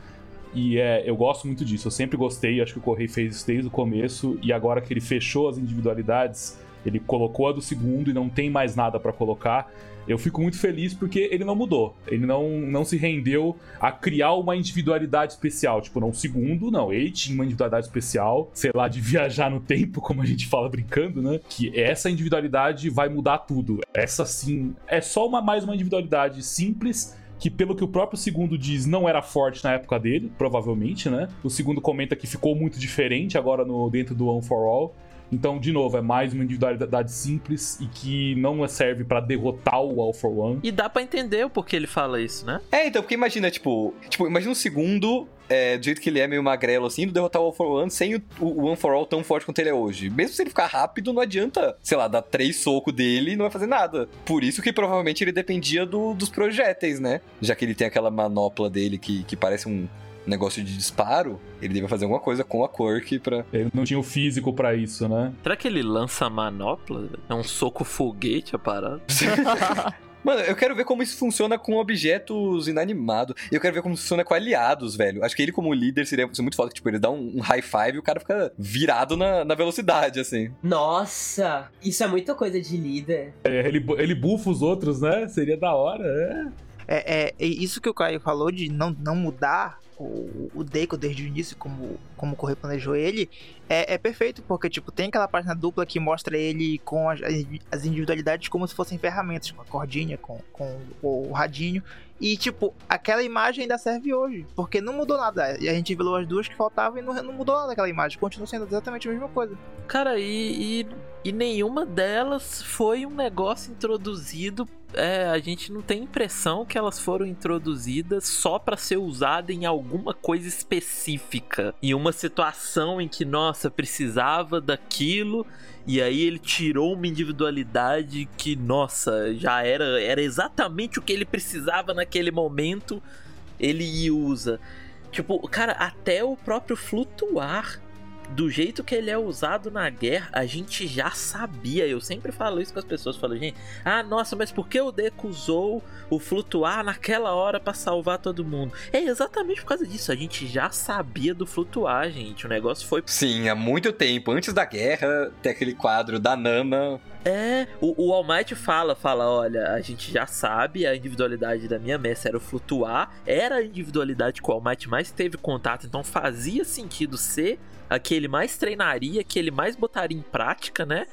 E é, eu gosto muito disso. Eu sempre gostei, acho que o Correio fez isso desde o começo. E agora que ele fechou as individualidades, ele colocou a do segundo e não tem mais nada pra colocar. Eu fico muito feliz porque ele não mudou. Ele não, não se rendeu a criar uma individualidade especial. Tipo, não, segundo, não. Ele tinha uma individualidade especial, sei lá, de viajar no tempo, como a gente fala brincando, né? Que essa individualidade vai mudar tudo. Essa sim é só uma mais uma individualidade simples que pelo que o próprio segundo diz, não era forte na época dele, provavelmente, né? O segundo comenta que ficou muito diferente agora no dentro do One for All. Então, de novo, é mais uma individualidade simples e que não serve pra derrotar o All for One. E dá pra entender o porquê ele fala isso, né? É, então, porque imagina, tipo, tipo imagina um segundo, é, do jeito que ele é meio magrelo assim, do derrotar o All for One sem o, o One for All tão forte quanto ele é hoje. Mesmo se ele ficar rápido, não adianta, sei lá, dar três socos dele e não vai fazer nada. Por isso que provavelmente ele dependia do- dos projéteis, né? Já que ele tem aquela manopla dele que, que parece um negócio de disparo, ele deve fazer alguma coisa com a Quirk pra. Ele não tinha o físico pra isso, né? Será que ele lança a manopla? É um soco foguete a parada? Mano, eu quero ver como isso funciona com objetos inanimados. Eu quero ver como isso funciona com aliados, velho. Acho que ele, como líder, seria muito foda. que, Tipo, ele dá um, um high five e o cara fica virado na, na velocidade, assim. Nossa, isso é muita coisa de líder. É, ele, ele bufa os outros, né? Seria da hora, é. É, é, e isso que o Caio falou de não, não mudar o, o Deco desde o início, como, como o Correio planejou ele, é, é, perfeito, porque, tipo, tem aquela página dupla que mostra ele com as, as individualidades como se fossem ferramentas, com a cordinha, com, com o radinho. E, tipo, aquela imagem ainda serve hoje, porque não mudou nada. E a gente viu as duas que faltavam e não, não mudou nada aquela imagem, continua sendo exatamente a mesma coisa. Cara, e, e, e nenhuma delas foi um negócio introduzido é, a gente não tem impressão que elas foram introduzidas só para ser usada em alguma coisa específica, em uma situação em que nossa precisava daquilo e aí ele tirou uma individualidade que nossa já era era exatamente o que ele precisava naquele momento, ele usa. Tipo, cara, até o próprio flutuar do jeito que ele é usado na guerra, a gente já sabia. Eu sempre falo isso com as pessoas. Falo, gente, ah, nossa, mas por que o Deku usou o flutuar naquela hora para salvar todo mundo? É exatamente por causa disso. A gente já sabia do flutuar, gente. O negócio foi. Sim, há muito tempo. Antes da guerra, tem aquele quadro da Nana é, o, o All Might fala, fala, olha, a gente já sabe, a individualidade da minha Messi era o flutuar, era a individualidade que o All Might mais teve contato, então fazia sentido ser a que ele mais treinaria, que ele mais botaria em prática, né?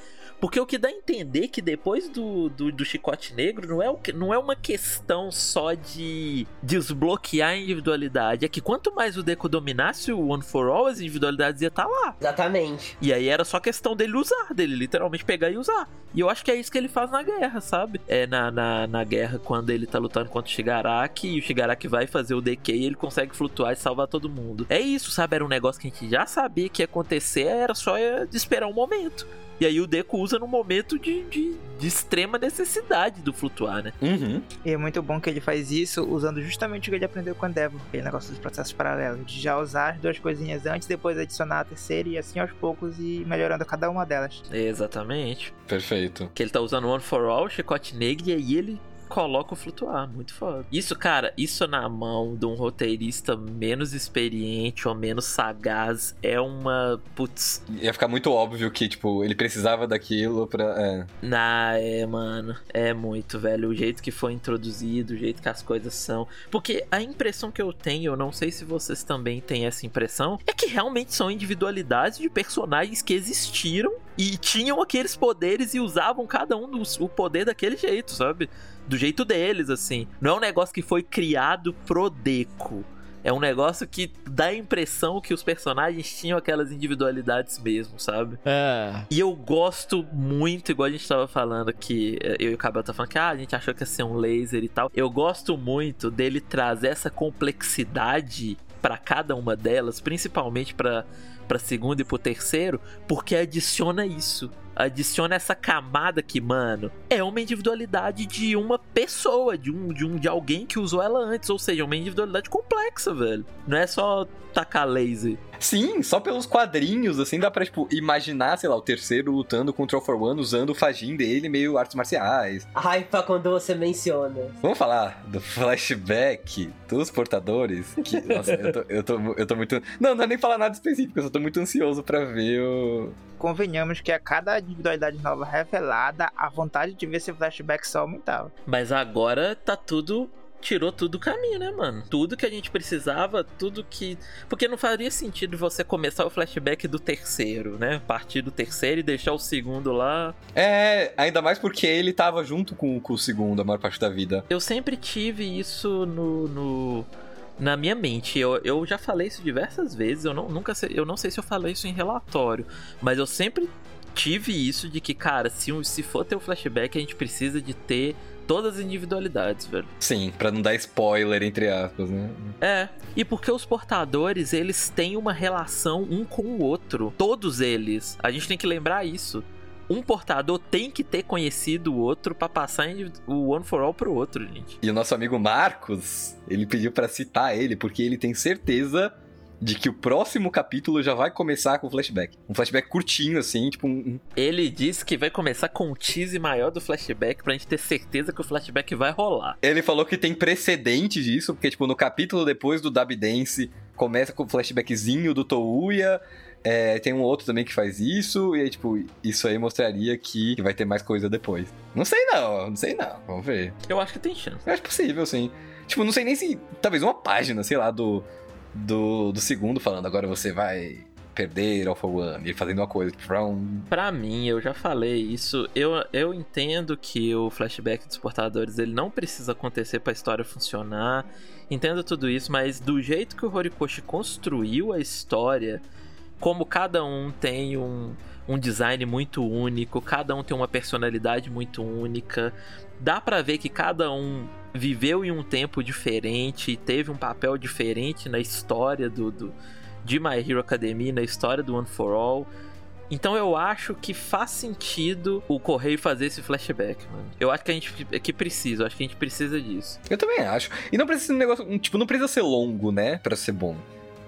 Porque o que dá a entender que depois do, do, do, chicote negro não é, o, não é uma questão só de desbloquear a individualidade. É que quanto mais o Deco dominasse o One for All, as individualidades iam estar tá lá. Exatamente. E aí era só questão dele usar, dele literalmente pegar e usar. E eu acho que é isso que ele faz na guerra, sabe? É na, na, na guerra quando ele tá lutando contra o Shigaraki e o Shigaraki vai fazer o DK e ele consegue flutuar e salvar todo mundo. É isso, sabe? Era um negócio que a gente já sabia que ia acontecer, era só de esperar um momento. E aí o Deku usa num momento de, de, de extrema necessidade do flutuar, né? Uhum. E é muito bom que ele faz isso usando justamente o que ele aprendeu com o Endeavor, aquele negócio dos processos paralelos, de já usar as duas coisinhas antes, depois adicionar a terceira e assim aos poucos e melhorando cada uma delas. Exatamente. Perfeito. Que ele tá usando One for All, Chicote Negro, e aí ele coloca o flutuar. Muito foda. Isso, cara, isso na mão de um roteirista menos experiente ou menos sagaz é uma. Putz. Ia ficar muito óbvio que, tipo, ele precisava daquilo pra. É. Na, é, mano. É muito, velho. O jeito que foi introduzido, o jeito que as coisas são. Porque a impressão que eu tenho, eu não sei se vocês também têm essa impressão, é que realmente são individualidades de personagens que existiram e tinham aqueles poderes e usavam cada um dos, o poder daquele jeito, sabe? Do jeito deles, assim. Não é um negócio que foi criado pro Deco. É um negócio que dá a impressão que os personagens tinham aquelas individualidades mesmo, sabe? É. E eu gosto muito, igual a gente tava falando que eu e o Cabelo tá falando que ah, a gente achou que ia ser um laser e tal. Eu gosto muito dele trazer essa complexidade para cada uma delas, principalmente para para segundo e pro terceiro, porque adiciona isso adiciona essa camada que, mano, é uma individualidade de uma pessoa, de um, de um de alguém que usou ela antes, ou seja, uma individualidade complexa, velho. Não é só tacar laser. Sim, só pelos quadrinhos, assim, dá pra, tipo, imaginar, sei lá, o terceiro lutando contra o For One usando o Fajin dele, meio artes marciais. Raiva quando você menciona. Vamos falar do flashback dos portadores? Que, nossa, eu tô, eu, tô, eu tô muito... Não, não é nem falar nada específico, eu só tô muito ansioso pra ver o... Convenhamos que a cada individualidade nova revelada, a vontade de ver esse flashback só aumentava. Mas agora tá tudo tirou tudo do caminho, né, mano? Tudo que a gente precisava, tudo que. Porque não faria sentido você começar o flashback do terceiro, né? Partir do terceiro e deixar o segundo lá. É, ainda mais porque ele tava junto com, com o segundo a maior parte da vida. Eu sempre tive isso no. no na minha mente. Eu, eu já falei isso diversas vezes. Eu não, nunca sei, eu não sei se eu falei isso em relatório, mas eu sempre tive isso de que, cara, se, se for ter o um flashback, a gente precisa de ter todas as individualidades, velho. Sim, para não dar spoiler entre aspas, né? É. E porque os portadores, eles têm uma relação um com o outro, todos eles. A gente tem que lembrar isso. Um portador tem que ter conhecido o outro para passar o One for All pro outro, gente. E o nosso amigo Marcos, ele pediu para citar ele porque ele tem certeza de que o próximo capítulo já vai começar com flashback. Um flashback curtinho, assim, tipo um. Ele disse que vai começar com um tease maior do flashback pra gente ter certeza que o flashback vai rolar. Ele falou que tem precedente disso, porque, tipo, no capítulo depois do Dub Dance, começa com o flashbackzinho do Touya. É, tem um outro também que faz isso, e aí, tipo, isso aí mostraria que vai ter mais coisa depois. Não sei não, não sei não, vamos ver. Eu acho que tem chance. Eu acho possível, sim. Tipo, não sei nem se. Talvez uma página, sei lá, do do, do segundo falando, agora você vai perder for One, ele fazendo uma coisa, tipo. Pra mim, eu já falei isso, eu, eu entendo que o flashback dos portadores ele não precisa acontecer pra história funcionar, entendo tudo isso, mas do jeito que o Horikoshi construiu a história, como cada um tem um, um design muito único, cada um tem uma personalidade muito única, dá pra ver que cada um viveu em um tempo diferente teve um papel diferente na história do, do de My Hero Academia, na história do One for All. Então eu acho que faz sentido o Correio fazer esse flashback, mano. Eu acho que a gente que precisa, eu acho que a gente precisa disso. Eu também acho. E não precisa ser um negócio, tipo, não precisa ser longo, né, para ser bom.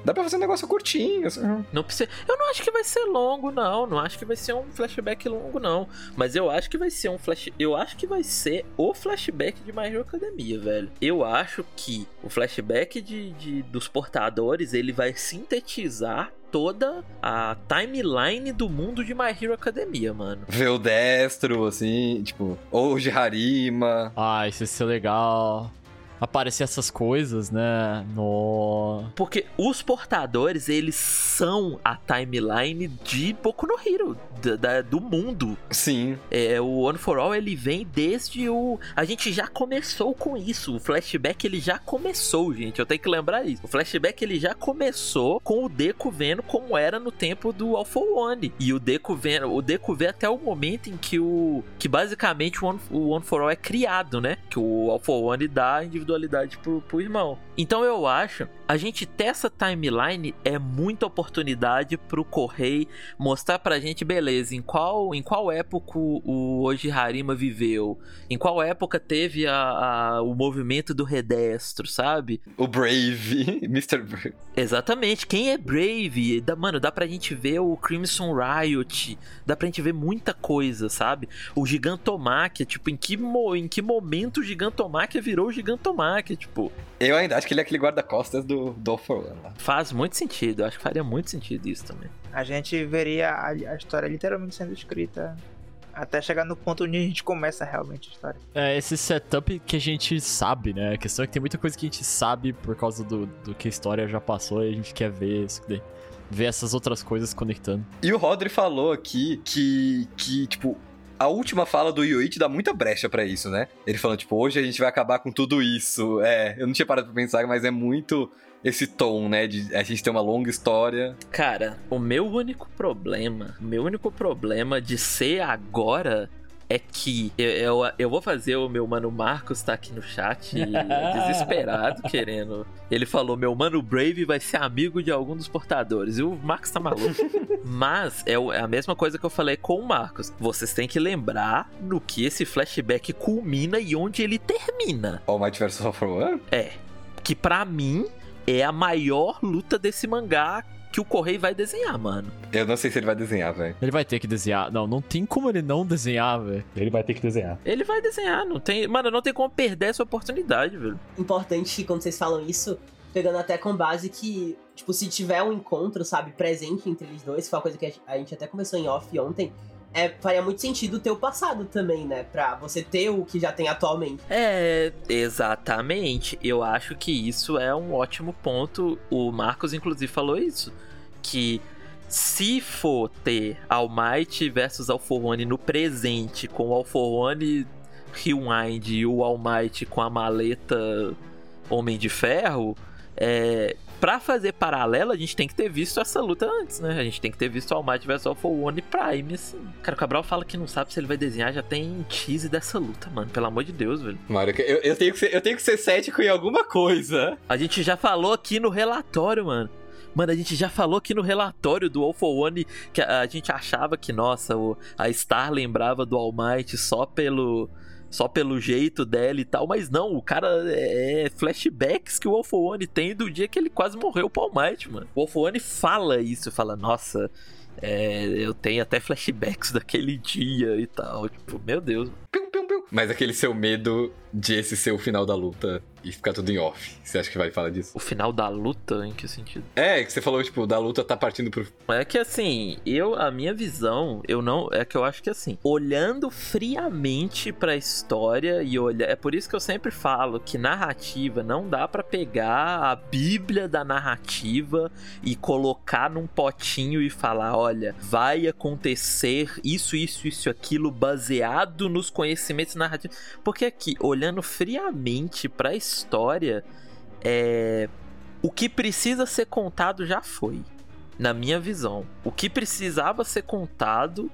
Dá pra fazer um negócio curtinho. Assim. Não precisa. Eu não acho que vai ser longo, não. Não acho que vai ser um flashback longo, não. Mas eu acho que vai ser um flash. Eu acho que vai ser o flashback de My Hero Academia, velho. Eu acho que o flashback de, de dos portadores ele vai sintetizar toda a timeline do mundo de My Hero Academia, mano. Ver o destro, assim, tipo, ou o de Harima. Ah, isso ia ser legal aparecer essas coisas, né? No. Porque os portadores, eles são a timeline de Boku no Hero, da, da, do mundo. Sim. É, o One for All, ele vem desde o. A gente já começou com isso. O flashback, ele já começou, gente. Eu tenho que lembrar isso. O flashback, ele já começou com o Deku vendo como era no tempo do Alpha One. E o Deku vendo. O Deku vê até o momento em que o. Que basicamente o One, o One for All é criado, né? Que o Alpha One dá individualidade pro, pro irmão. Então eu acho, a gente ter essa timeline é muita oportunidade pro Correio mostrar pra gente, beleza, em qual, em qual época o Oji Harima viveu, em qual época teve a, a, o movimento do Redestro, sabe? O Brave, Mr. Brave. Exatamente, quem é Brave? Dá, mano, dá pra gente ver o Crimson Riot, dá pra gente ver muita coisa, sabe? O Gigantomáquia, tipo, em que, em que momento o Gigantomáquia virou o Gigantomáquia, tipo... Eu ainda acho que ele é aquele guarda-costas do, do For One. Faz muito sentido, eu acho que faria muito sentido isso também. A gente veria a, a história literalmente sendo escrita até chegar no ponto onde a gente começa realmente a história. É, esse setup que a gente sabe, né? A questão é que tem muita coisa que a gente sabe por causa do, do que a história já passou e a gente quer ver isso daí. Ver essas outras coisas conectando. E o Rodri falou aqui que, que tipo, a última fala do Yoichi dá muita brecha para isso, né? Ele falando, tipo, hoje a gente vai acabar com tudo isso. É, eu não tinha parado pra pensar, mas é muito esse tom, né? De a gente ter uma longa história. Cara, o meu único problema, meu único problema de ser agora é que eu, eu, eu, vou fazer o meu mano Marcos tá aqui no chat desesperado querendo. Ele falou: meu mano Brave vai ser amigo de algum dos portadores. E o Marcos tá maluco. Mas é, é a mesma coisa que eu falei com o Marcos. Vocês têm que lembrar no que esse flashback culmina e onde ele termina. All Might vs. All for One? É. Que para mim é a maior luta desse mangá que o Correio vai desenhar, mano. Eu não sei se ele vai desenhar, velho. Ele vai ter que desenhar. Não, não tem como ele não desenhar, velho. Ele vai ter que desenhar. Ele vai desenhar, não tem. Mano, não tem como perder essa oportunidade, velho. Importante quando vocês falam isso, pegando até com base que, tipo, se tiver um encontro, sabe, presente entre eles dois, que foi uma coisa que a gente até começou em off ontem, é, faria muito sentido ter o passado também, né? Pra você ter o que já tem atualmente. É, exatamente. Eu acho que isso é um ótimo ponto. O Marcos, inclusive, falou isso. Que se for ter All Might versus Alforone no presente, com o Alforone Rewind e o All Might com a maleta Homem de Ferro, é, pra fazer paralelo, a gente tem que ter visto essa luta antes, né? A gente tem que ter visto All Might vs All for One Prime, assim. Cara, o Cabral fala que não sabe se ele vai desenhar, já tem tease dessa luta, mano. Pelo amor de Deus, velho. Mário, eu, eu, tenho que ser, eu tenho que ser cético em alguma coisa. A gente já falou aqui no relatório, mano. Mano, a gente já falou aqui no relatório do All for One que a, a gente achava que, nossa, o, a Star lembrava do All Might só pelo só pelo jeito dela e tal, mas não, o cara é, é flashbacks que o Wolfone tem do dia que ele quase morreu pro All Might, mano. O Wolfone fala isso, fala, nossa, é, eu tenho até flashbacks daquele dia e tal, tipo, meu Deus. Mas aquele seu medo de esse ser o final da luta e ficar tudo em off. Você acha que vai falar disso? O final da luta, em que sentido? É, que você falou, tipo, da luta tá partindo pro. É que assim, eu, a minha visão, eu não. É que eu acho que assim, olhando friamente pra história e olhar. É por isso que eu sempre falo que narrativa não dá para pegar a bíblia da narrativa e colocar num potinho e falar: olha, vai acontecer isso, isso, isso, aquilo, baseado nos conhecimentos narrativos. Porque aqui, olhando friamente pra história, é. O que precisa ser contado já foi na minha visão. O que precisava ser contado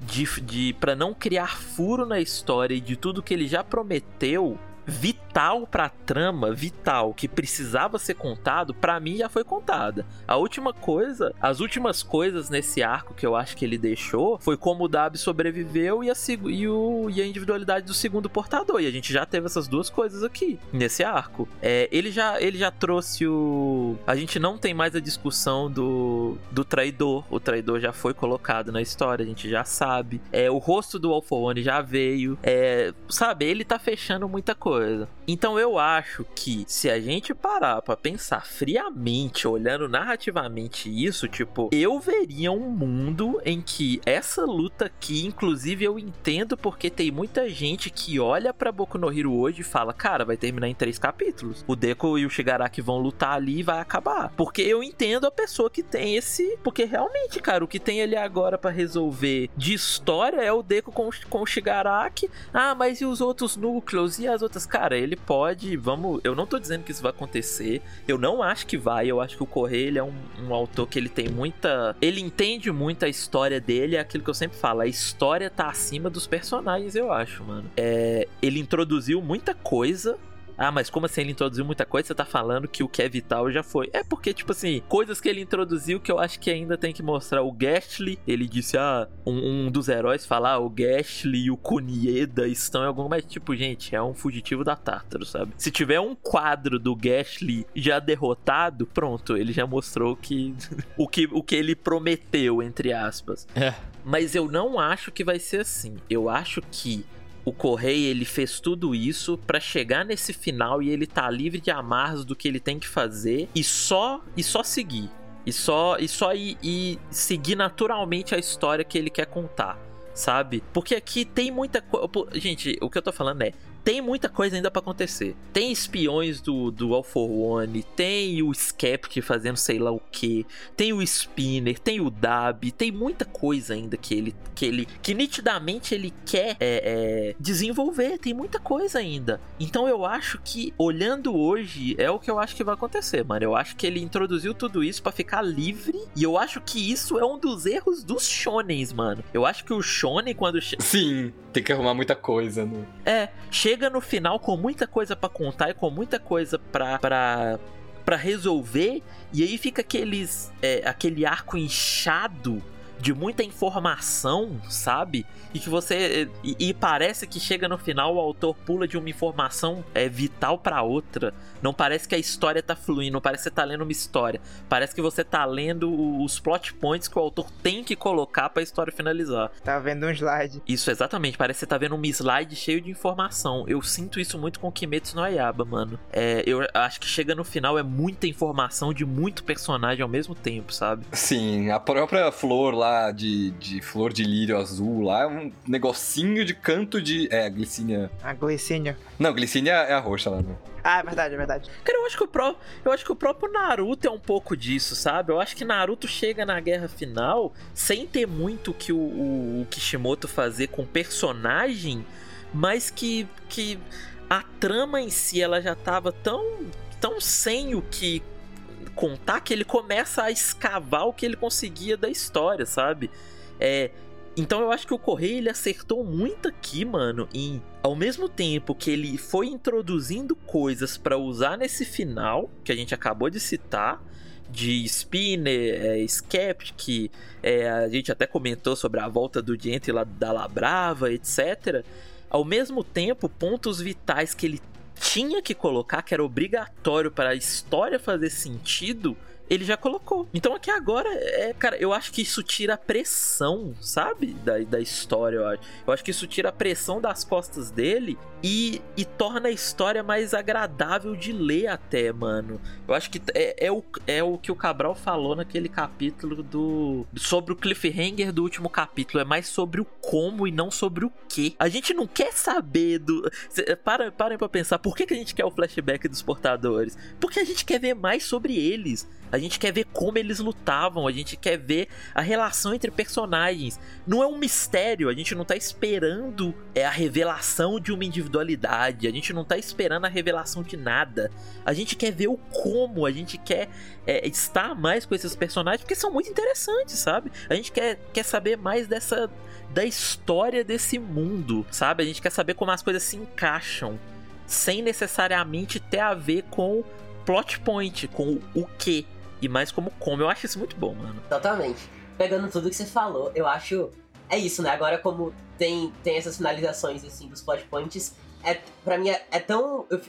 de, de para não criar furo na história e de tudo que ele já prometeu, vital pra trama, vital, que precisava ser contado, pra mim já foi contada. A última coisa, as últimas coisas nesse arco que eu acho que ele deixou foi como o Dab sobreviveu e a, e, o, e a individualidade do segundo portador. E a gente já teve essas duas coisas aqui, nesse arco. É, ele, já, ele já trouxe o. A gente não tem mais a discussão do, do traidor. O traidor já foi colocado na história, a gente já sabe. É, o rosto do Alphone já veio. É, sabe, ele tá fechando muita coisa coisa. Então eu acho que se a gente parar para pensar friamente, olhando narrativamente isso, tipo, eu veria um mundo em que essa luta aqui, inclusive eu entendo porque tem muita gente que olha para Boku no Hero hoje e fala, cara, vai terminar em três capítulos. O Deku e o Shigaraki vão lutar ali e vai acabar. Porque eu entendo a pessoa que tem esse, porque realmente, cara, o que tem ali agora para resolver de história é o Deku com, com o Shigaraki. Ah, mas e os outros núcleos e as outras cara, ele pode. Vamos. Eu não tô dizendo que isso vai acontecer. Eu não acho que vai. Eu acho que o Correia ele é um, um autor que ele tem muita. Ele entende muito a história dele. É aquilo que eu sempre falo. A história tá acima dos personagens, eu acho, mano. É, ele introduziu muita coisa ah, mas como assim ele introduziu muita coisa? Você tá falando que o que é vital já foi. É porque, tipo assim, coisas que ele introduziu que eu acho que ainda tem que mostrar. O Gastly, ele disse, ah, um, um dos heróis falar, ah, o Gastly e o Kunieda estão em algum. Mas, tipo, gente, é um fugitivo da Tártaro, sabe? Se tiver um quadro do Gastly já derrotado, pronto, ele já mostrou que o que o que ele prometeu, entre aspas. É. Mas eu não acho que vai ser assim. Eu acho que o Correia ele fez tudo isso para chegar nesse final e ele tá livre de amarras do que ele tem que fazer e só e só seguir. E só e só ir, ir seguir naturalmente a história que ele quer contar, sabe? Porque aqui tem muita coisa. Gente, o que eu tô falando é tem muita coisa ainda para acontecer. Tem espiões do, do All for One, tem o Skeptic fazendo sei lá o que, tem o Spinner, tem o Dab, tem muita coisa ainda que ele que ele que nitidamente ele quer é, é, desenvolver. Tem muita coisa ainda. Então eu acho que olhando hoje é o que eu acho que vai acontecer, mano. Eu acho que ele introduziu tudo isso para ficar livre e eu acho que isso é um dos erros dos shonens, mano. Eu acho que o shonen quando sim tem que arrumar muita coisa, né? É, chega no final com muita coisa para contar e com muita coisa pra, pra, pra resolver, e aí fica aqueles, é, aquele arco inchado de muita informação, sabe? E que você. E, e, parece que chega no final o autor pula de uma informação é, vital para outra. Não parece que a história tá fluindo, não parece que você tá lendo uma história. Parece que você tá lendo os plot points que o autor tem que colocar pra história finalizar. Tá vendo um slide. Isso, exatamente. Parece que você tá vendo um slide cheio de informação. Eu sinto isso muito com Kimetsu no Ayaba, mano. É, eu acho que chega no final é muita informação de muito personagem ao mesmo tempo, sabe? Sim, a própria flor lá de, de flor de lírio azul lá é um negocinho de canto de. É, a glicínia. A glicínia. Não, glicínia é a roxa lá, né? Ah, é verdade, é verdade. Cara, eu acho que o pró... eu acho que o próprio Naruto é um pouco disso, sabe? Eu acho que Naruto chega na guerra final sem ter muito que o, o, o Kishimoto fazer com o personagem, mas que que a trama em si ela já tava tão tão sem o que contar que ele começa a escavar o que ele conseguia da história, sabe? É, então eu acho que o Correia ele acertou muito aqui, mano, em ao mesmo tempo que ele foi introduzindo coisas para usar nesse final que a gente acabou de citar, de Spinner, é, Skeptic, é, a gente até comentou sobre a volta do Diente lá da Labrava, etc. Ao mesmo tempo, pontos vitais que ele tinha que colocar, que era obrigatório para a história fazer sentido, ele já colocou. Então aqui agora, é, cara, eu acho que isso tira a pressão, sabe? Da, da história, eu acho. Eu acho que isso tira a pressão das costas dele e, e torna a história mais agradável de ler até, mano. Eu acho que é, é, o, é o que o Cabral falou naquele capítulo do. sobre o cliffhanger do último capítulo. É mais sobre o como e não sobre o que. A gente não quer saber do. Para, parem pra pensar, por que, que a gente quer o flashback dos portadores? Porque a gente quer ver mais sobre eles. A gente quer ver como eles lutavam, a gente quer ver a relação entre personagens. Não é um mistério, a gente não tá esperando é a revelação de uma individualidade, a gente não tá esperando a revelação de nada. A gente quer ver o como, a gente quer é, estar mais com esses personagens porque são muito interessantes, sabe? A gente quer, quer saber mais dessa da história desse mundo, sabe? A gente quer saber como as coisas se encaixam sem necessariamente ter a ver com plot point, com o que e mais como como. Eu acho isso muito bom, mano. Totalmente. Pegando tudo que você falou, eu acho. É isso, né? Agora, como tem, tem essas finalizações, assim, dos plot points, é, pra mim é, é tão. Eu,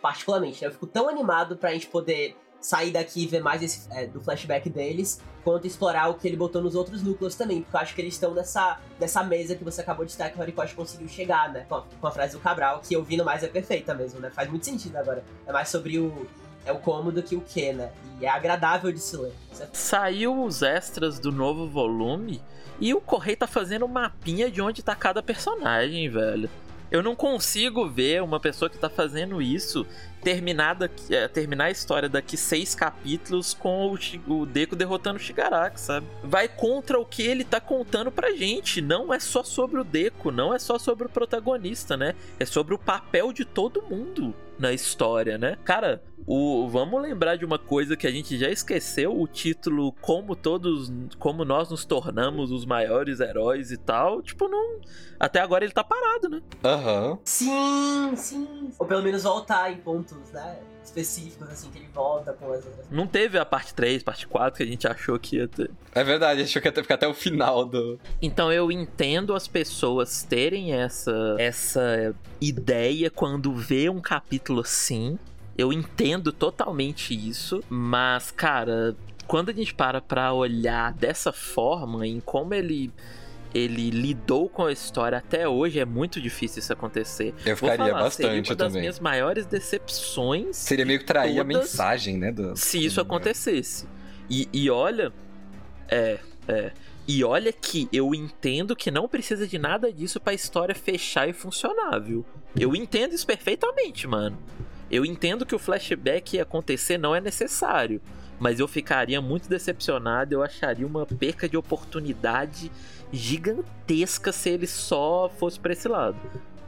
particularmente, né? eu fico tão animado pra gente poder sair daqui e ver mais esse, é, do flashback deles, quanto explorar o que ele botou nos outros núcleos também, porque eu acho que eles estão nessa, nessa mesa que você acabou de citar que o Horikoshi conseguiu chegar, né? Com a, com a frase do Cabral, que ouvindo mais é perfeita mesmo, né? Faz muito sentido agora. É mais sobre o, é o cômodo que o que, né? E é agradável de se ler. Certo? Saiu os extras do novo volume e o Correio tá fazendo um mapinha de onde tá cada personagem, velho. Eu não consigo ver uma pessoa que tá fazendo isso terminar, daqui, é, terminar a história daqui seis capítulos com o, o Deco derrotando o Shigaraki, sabe? Vai contra o que ele tá contando pra gente. Não é só sobre o Deco, não é só sobre o protagonista, né? É sobre o papel de todo mundo na história, né? Cara, o, vamos lembrar de uma coisa que a gente já esqueceu, o título como todos, como nós nos tornamos os maiores heróis e tal, tipo, não, até agora ele tá parado, né? Aham. Uhum. Sim, sim. Ou pelo menos voltar em pontos, né? Específicos, assim, que ele volta com as outras. Não teve a parte 3, parte 4 que a gente achou que ia ter. É verdade, achou que ia ter ficar até o final do. Então eu entendo as pessoas terem essa, essa ideia quando vê um capítulo assim. Eu entendo totalmente isso, mas, cara, quando a gente para pra olhar dessa forma, em como ele ele lidou com a história até hoje, é muito difícil isso acontecer. Eu ficaria falar, bastante seria uma das também. minhas maiores decepções. Seria meio que trair a todas, mensagem, né? Do... Se isso acontecesse. E, e olha. É, é. E olha que eu entendo que não precisa de nada disso pra história fechar e funcionar, viu? Eu entendo isso perfeitamente, mano. Eu entendo que o flashback acontecer não é necessário. Mas eu ficaria muito decepcionado, eu acharia uma perca de oportunidade gigantesca se ele só fosse pra esse lado.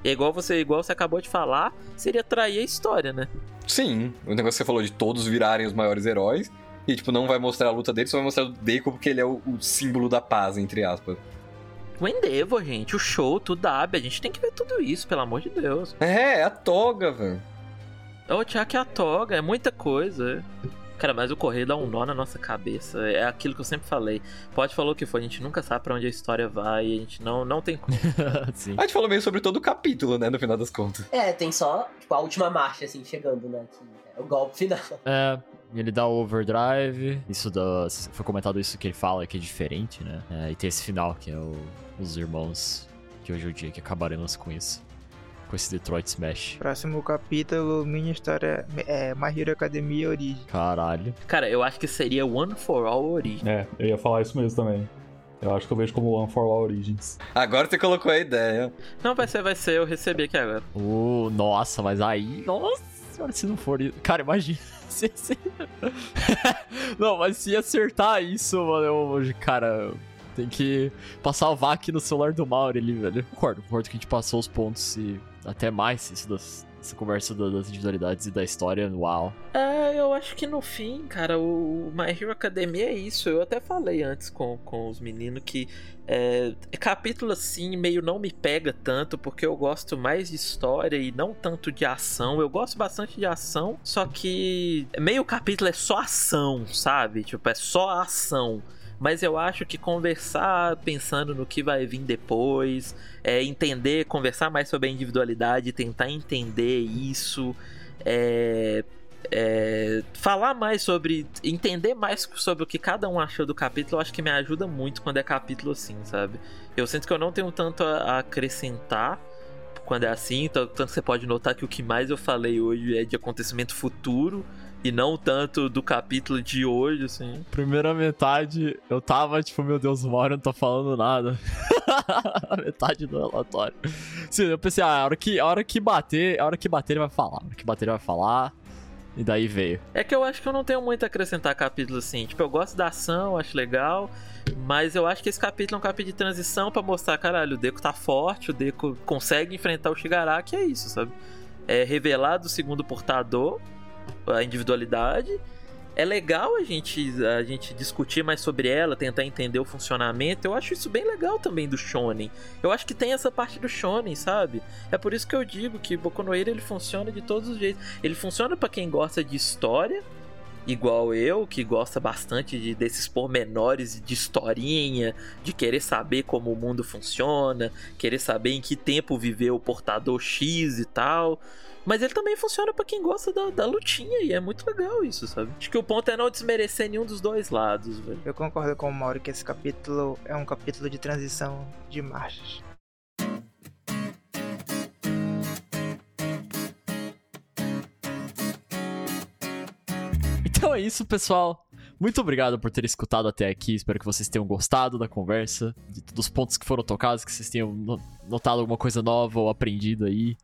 É igual você, igual você acabou de falar, seria trair a história, né? Sim, o negócio que você falou de todos virarem os maiores heróis. E, tipo, não vai mostrar a luta dele, só vai mostrar o Deco porque ele é o, o símbolo da paz, entre aspas. O Endeavor, gente, o show, tudo Dabi, a gente tem que ver tudo isso, pelo amor de Deus. É, é a toga, velho. É o Chuck e a toga, é muita coisa. Cara, mas o correio dá um nó na nossa cabeça. É aquilo que eu sempre falei. Pode falar o que for, a gente nunca sabe pra onde a história vai. A gente não, não tem como. Sim. A gente falou meio sobre todo o capítulo, né, no final das contas. É, tem só, tipo, a última marcha, assim, chegando, né? Que é o golpe final. É, ele dá o overdrive. Isso da. Foi comentado isso que ele fala que é diferente, né? É, e tem esse final, que é o, os irmãos que hoje é o dia que acabaremos com isso. Com esse Detroit Smash. Próximo capítulo, mini história é My Hero Academia Origem. Caralho. Cara, eu acho que seria One for All Origin. É, eu ia falar isso mesmo também. Eu acho que eu vejo como One for All Origins. Agora você colocou a ideia. Não, vai ser, vai ser, eu recebi aqui agora. Uh, nossa, mas aí. Nossa senhora, se não for. Cara, imagina. Se, se... não, mas se acertar isso, mano, eu. Cara. Tem que passar o VAC no celular do Mauro ali, velho. Concordo, concordo que a gente passou os pontos e até mais isso das, essa conversa das individualidades e da história, uau. É, eu acho que no fim, cara, o My Hero Academia é isso. Eu até falei antes com, com os meninos que é, capítulo assim meio não me pega tanto, porque eu gosto mais de história e não tanto de ação. Eu gosto bastante de ação, só que meio capítulo é só ação, sabe? Tipo, é só ação mas eu acho que conversar pensando no que vai vir depois, é, entender, conversar mais sobre a individualidade, tentar entender isso, é, é, falar mais sobre, entender mais sobre o que cada um achou do capítulo, eu acho que me ajuda muito quando é capítulo assim, sabe? Eu sinto que eu não tenho tanto a acrescentar quando é assim. Tanto que você pode notar que o que mais eu falei hoje é de acontecimento futuro e não tanto do capítulo de hoje, assim. Primeira metade, eu tava tipo, meu Deus, o Mario não tá falando nada. metade do relatório. Sim, eu pensei, ah, a hora que, a hora que bater, a hora que bater ele vai falar. A hora que bater ele vai falar. E daí veio. É que eu acho que eu não tenho muito a acrescentar capítulo assim. Tipo, eu gosto da ação, acho legal. Mas eu acho que esse capítulo é um capítulo de transição para mostrar, caralho, o Deco tá forte, o Deco consegue enfrentar o Shigaraki, é isso, sabe? É revelado o segundo portador, a individualidade. É legal a gente, a gente discutir mais sobre ela, tentar entender o funcionamento. Eu acho isso bem legal também do Shonen. Eu acho que tem essa parte do Shonen, sabe? É por isso que eu digo que Boku no Hero ele funciona de todos os jeitos. Ele funciona para quem gosta de história, igual eu, que gosta bastante de, desses pormenores de historinha, de querer saber como o mundo funciona, querer saber em que tempo viveu o portador X e tal. Mas ele também funciona para quem gosta da, da, lutinha e é muito legal isso, sabe? Acho que o ponto é não desmerecer nenhum dos dois lados, velho. Eu concordo com o Mauro que esse capítulo é um capítulo de transição de marchas. Então é isso, pessoal. Muito obrigado por ter escutado até aqui. Espero que vocês tenham gostado da conversa, de, dos pontos que foram tocados, que vocês tenham notado alguma coisa nova ou aprendido aí.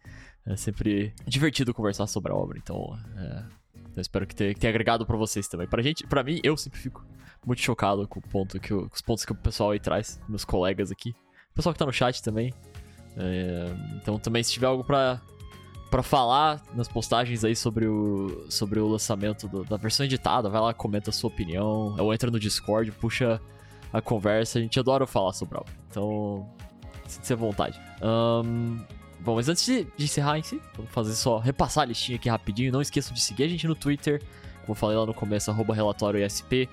É sempre divertido conversar sobre a obra, então, é, então espero que tenha, que tenha agregado para vocês também. Pra gente, para mim, eu sempre fico muito chocado com o ponto que o, com os pontos que o pessoal aí traz, meus colegas aqui, o pessoal que tá no chat também. É, então também se tiver algo para para falar nas postagens aí sobre o, sobre o lançamento do, da versão editada, vai lá, comenta a sua opinião, ou entra no Discord, puxa a conversa, a gente adora falar sobre a obra. Então, sinta-se à vontade. Um, Bom, mas antes de, de encerrar em si, vamos fazer só repassar a listinha aqui rapidinho. Não esqueçam de seguir a gente no Twitter, como eu falei lá no começo, arroba relatório ESP,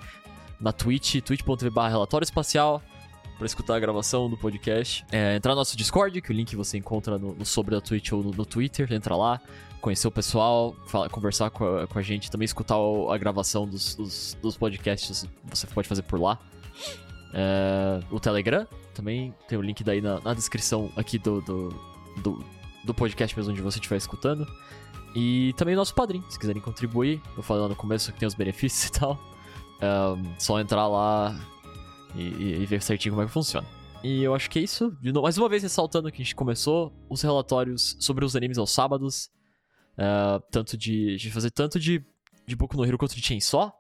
na Twitch, twitch.tv relatório espacial, para escutar a gravação do podcast. É, entrar no nosso Discord, que o link você encontra no, no sobre da Twitch ou no, no, Twitter, entra lá, conhecer o pessoal, fala, conversar com a, com a, gente, também escutar a gravação dos, dos, dos, podcasts, você pode fazer por lá. É, o Telegram, também tem o link daí na, na descrição aqui do, do do, do podcast mesmo onde você estiver escutando. E também o nosso padrinho, se quiserem contribuir. Eu falei lá no começo que tem os benefícios e tal. Um, só entrar lá e, e, ver certinho como é que funciona. E eu acho que é isso. Novo, mais uma vez ressaltando que a gente começou os relatórios sobre os animes aos sábados. Uh, tanto de, de fazer tanto de, de Boku no Hero quanto de Chainsaw.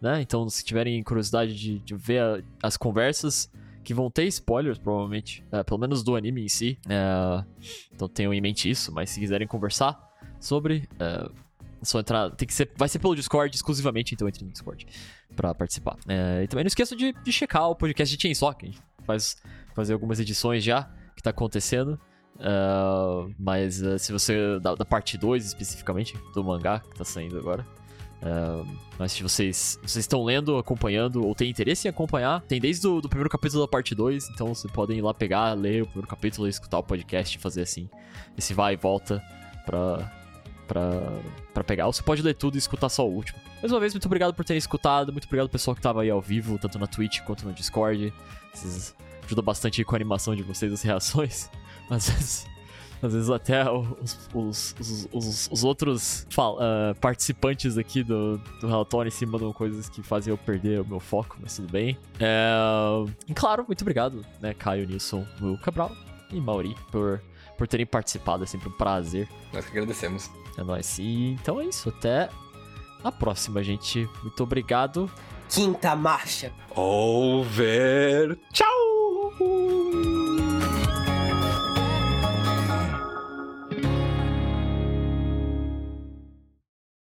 Né? Então, se tiverem curiosidade de, de ver a, as conversas, que vão ter spoilers, provavelmente. É, pelo menos do anime em si. É, então tenham em mente isso, mas se quiserem conversar sobre. É, só entrar. Tem que ser. Vai ser pelo Discord exclusivamente, então entre no Discord pra participar. É, e também não esqueça de, de checar o podcast de Chainsaw, que a gente faz fazer algumas edições já que tá acontecendo. Uh, mas uh, se você. Da, da parte 2 especificamente, do mangá que tá saindo agora. Uh, mas se vocês, vocês estão lendo, acompanhando, ou têm interesse em acompanhar, tem desde o do primeiro capítulo da parte 2, então vocês podem ir lá pegar, ler o primeiro capítulo, escutar o podcast fazer assim, esse vai e volta pra, pra, pra pegar. Ou você pode ler tudo e escutar só o último. Mais uma vez, muito obrigado por terem escutado, muito obrigado pessoal que tava aí ao vivo, tanto na Twitch quanto no Discord. Vocês ajudam bastante com a animação de vocês, as reações. Vezes às vezes até os, os, os, os outros uh, participantes aqui do, do relatório em cima de coisas que fazem eu perder o meu foco, mas tudo bem. É... E claro, muito obrigado, né, Caio, Nilson, Will Cabral e Mauri por, por terem participado, é sempre um prazer. Nós que agradecemos. É nóis. E então é isso, até a próxima, gente. Muito obrigado. Quinta marcha. Over. Tchau!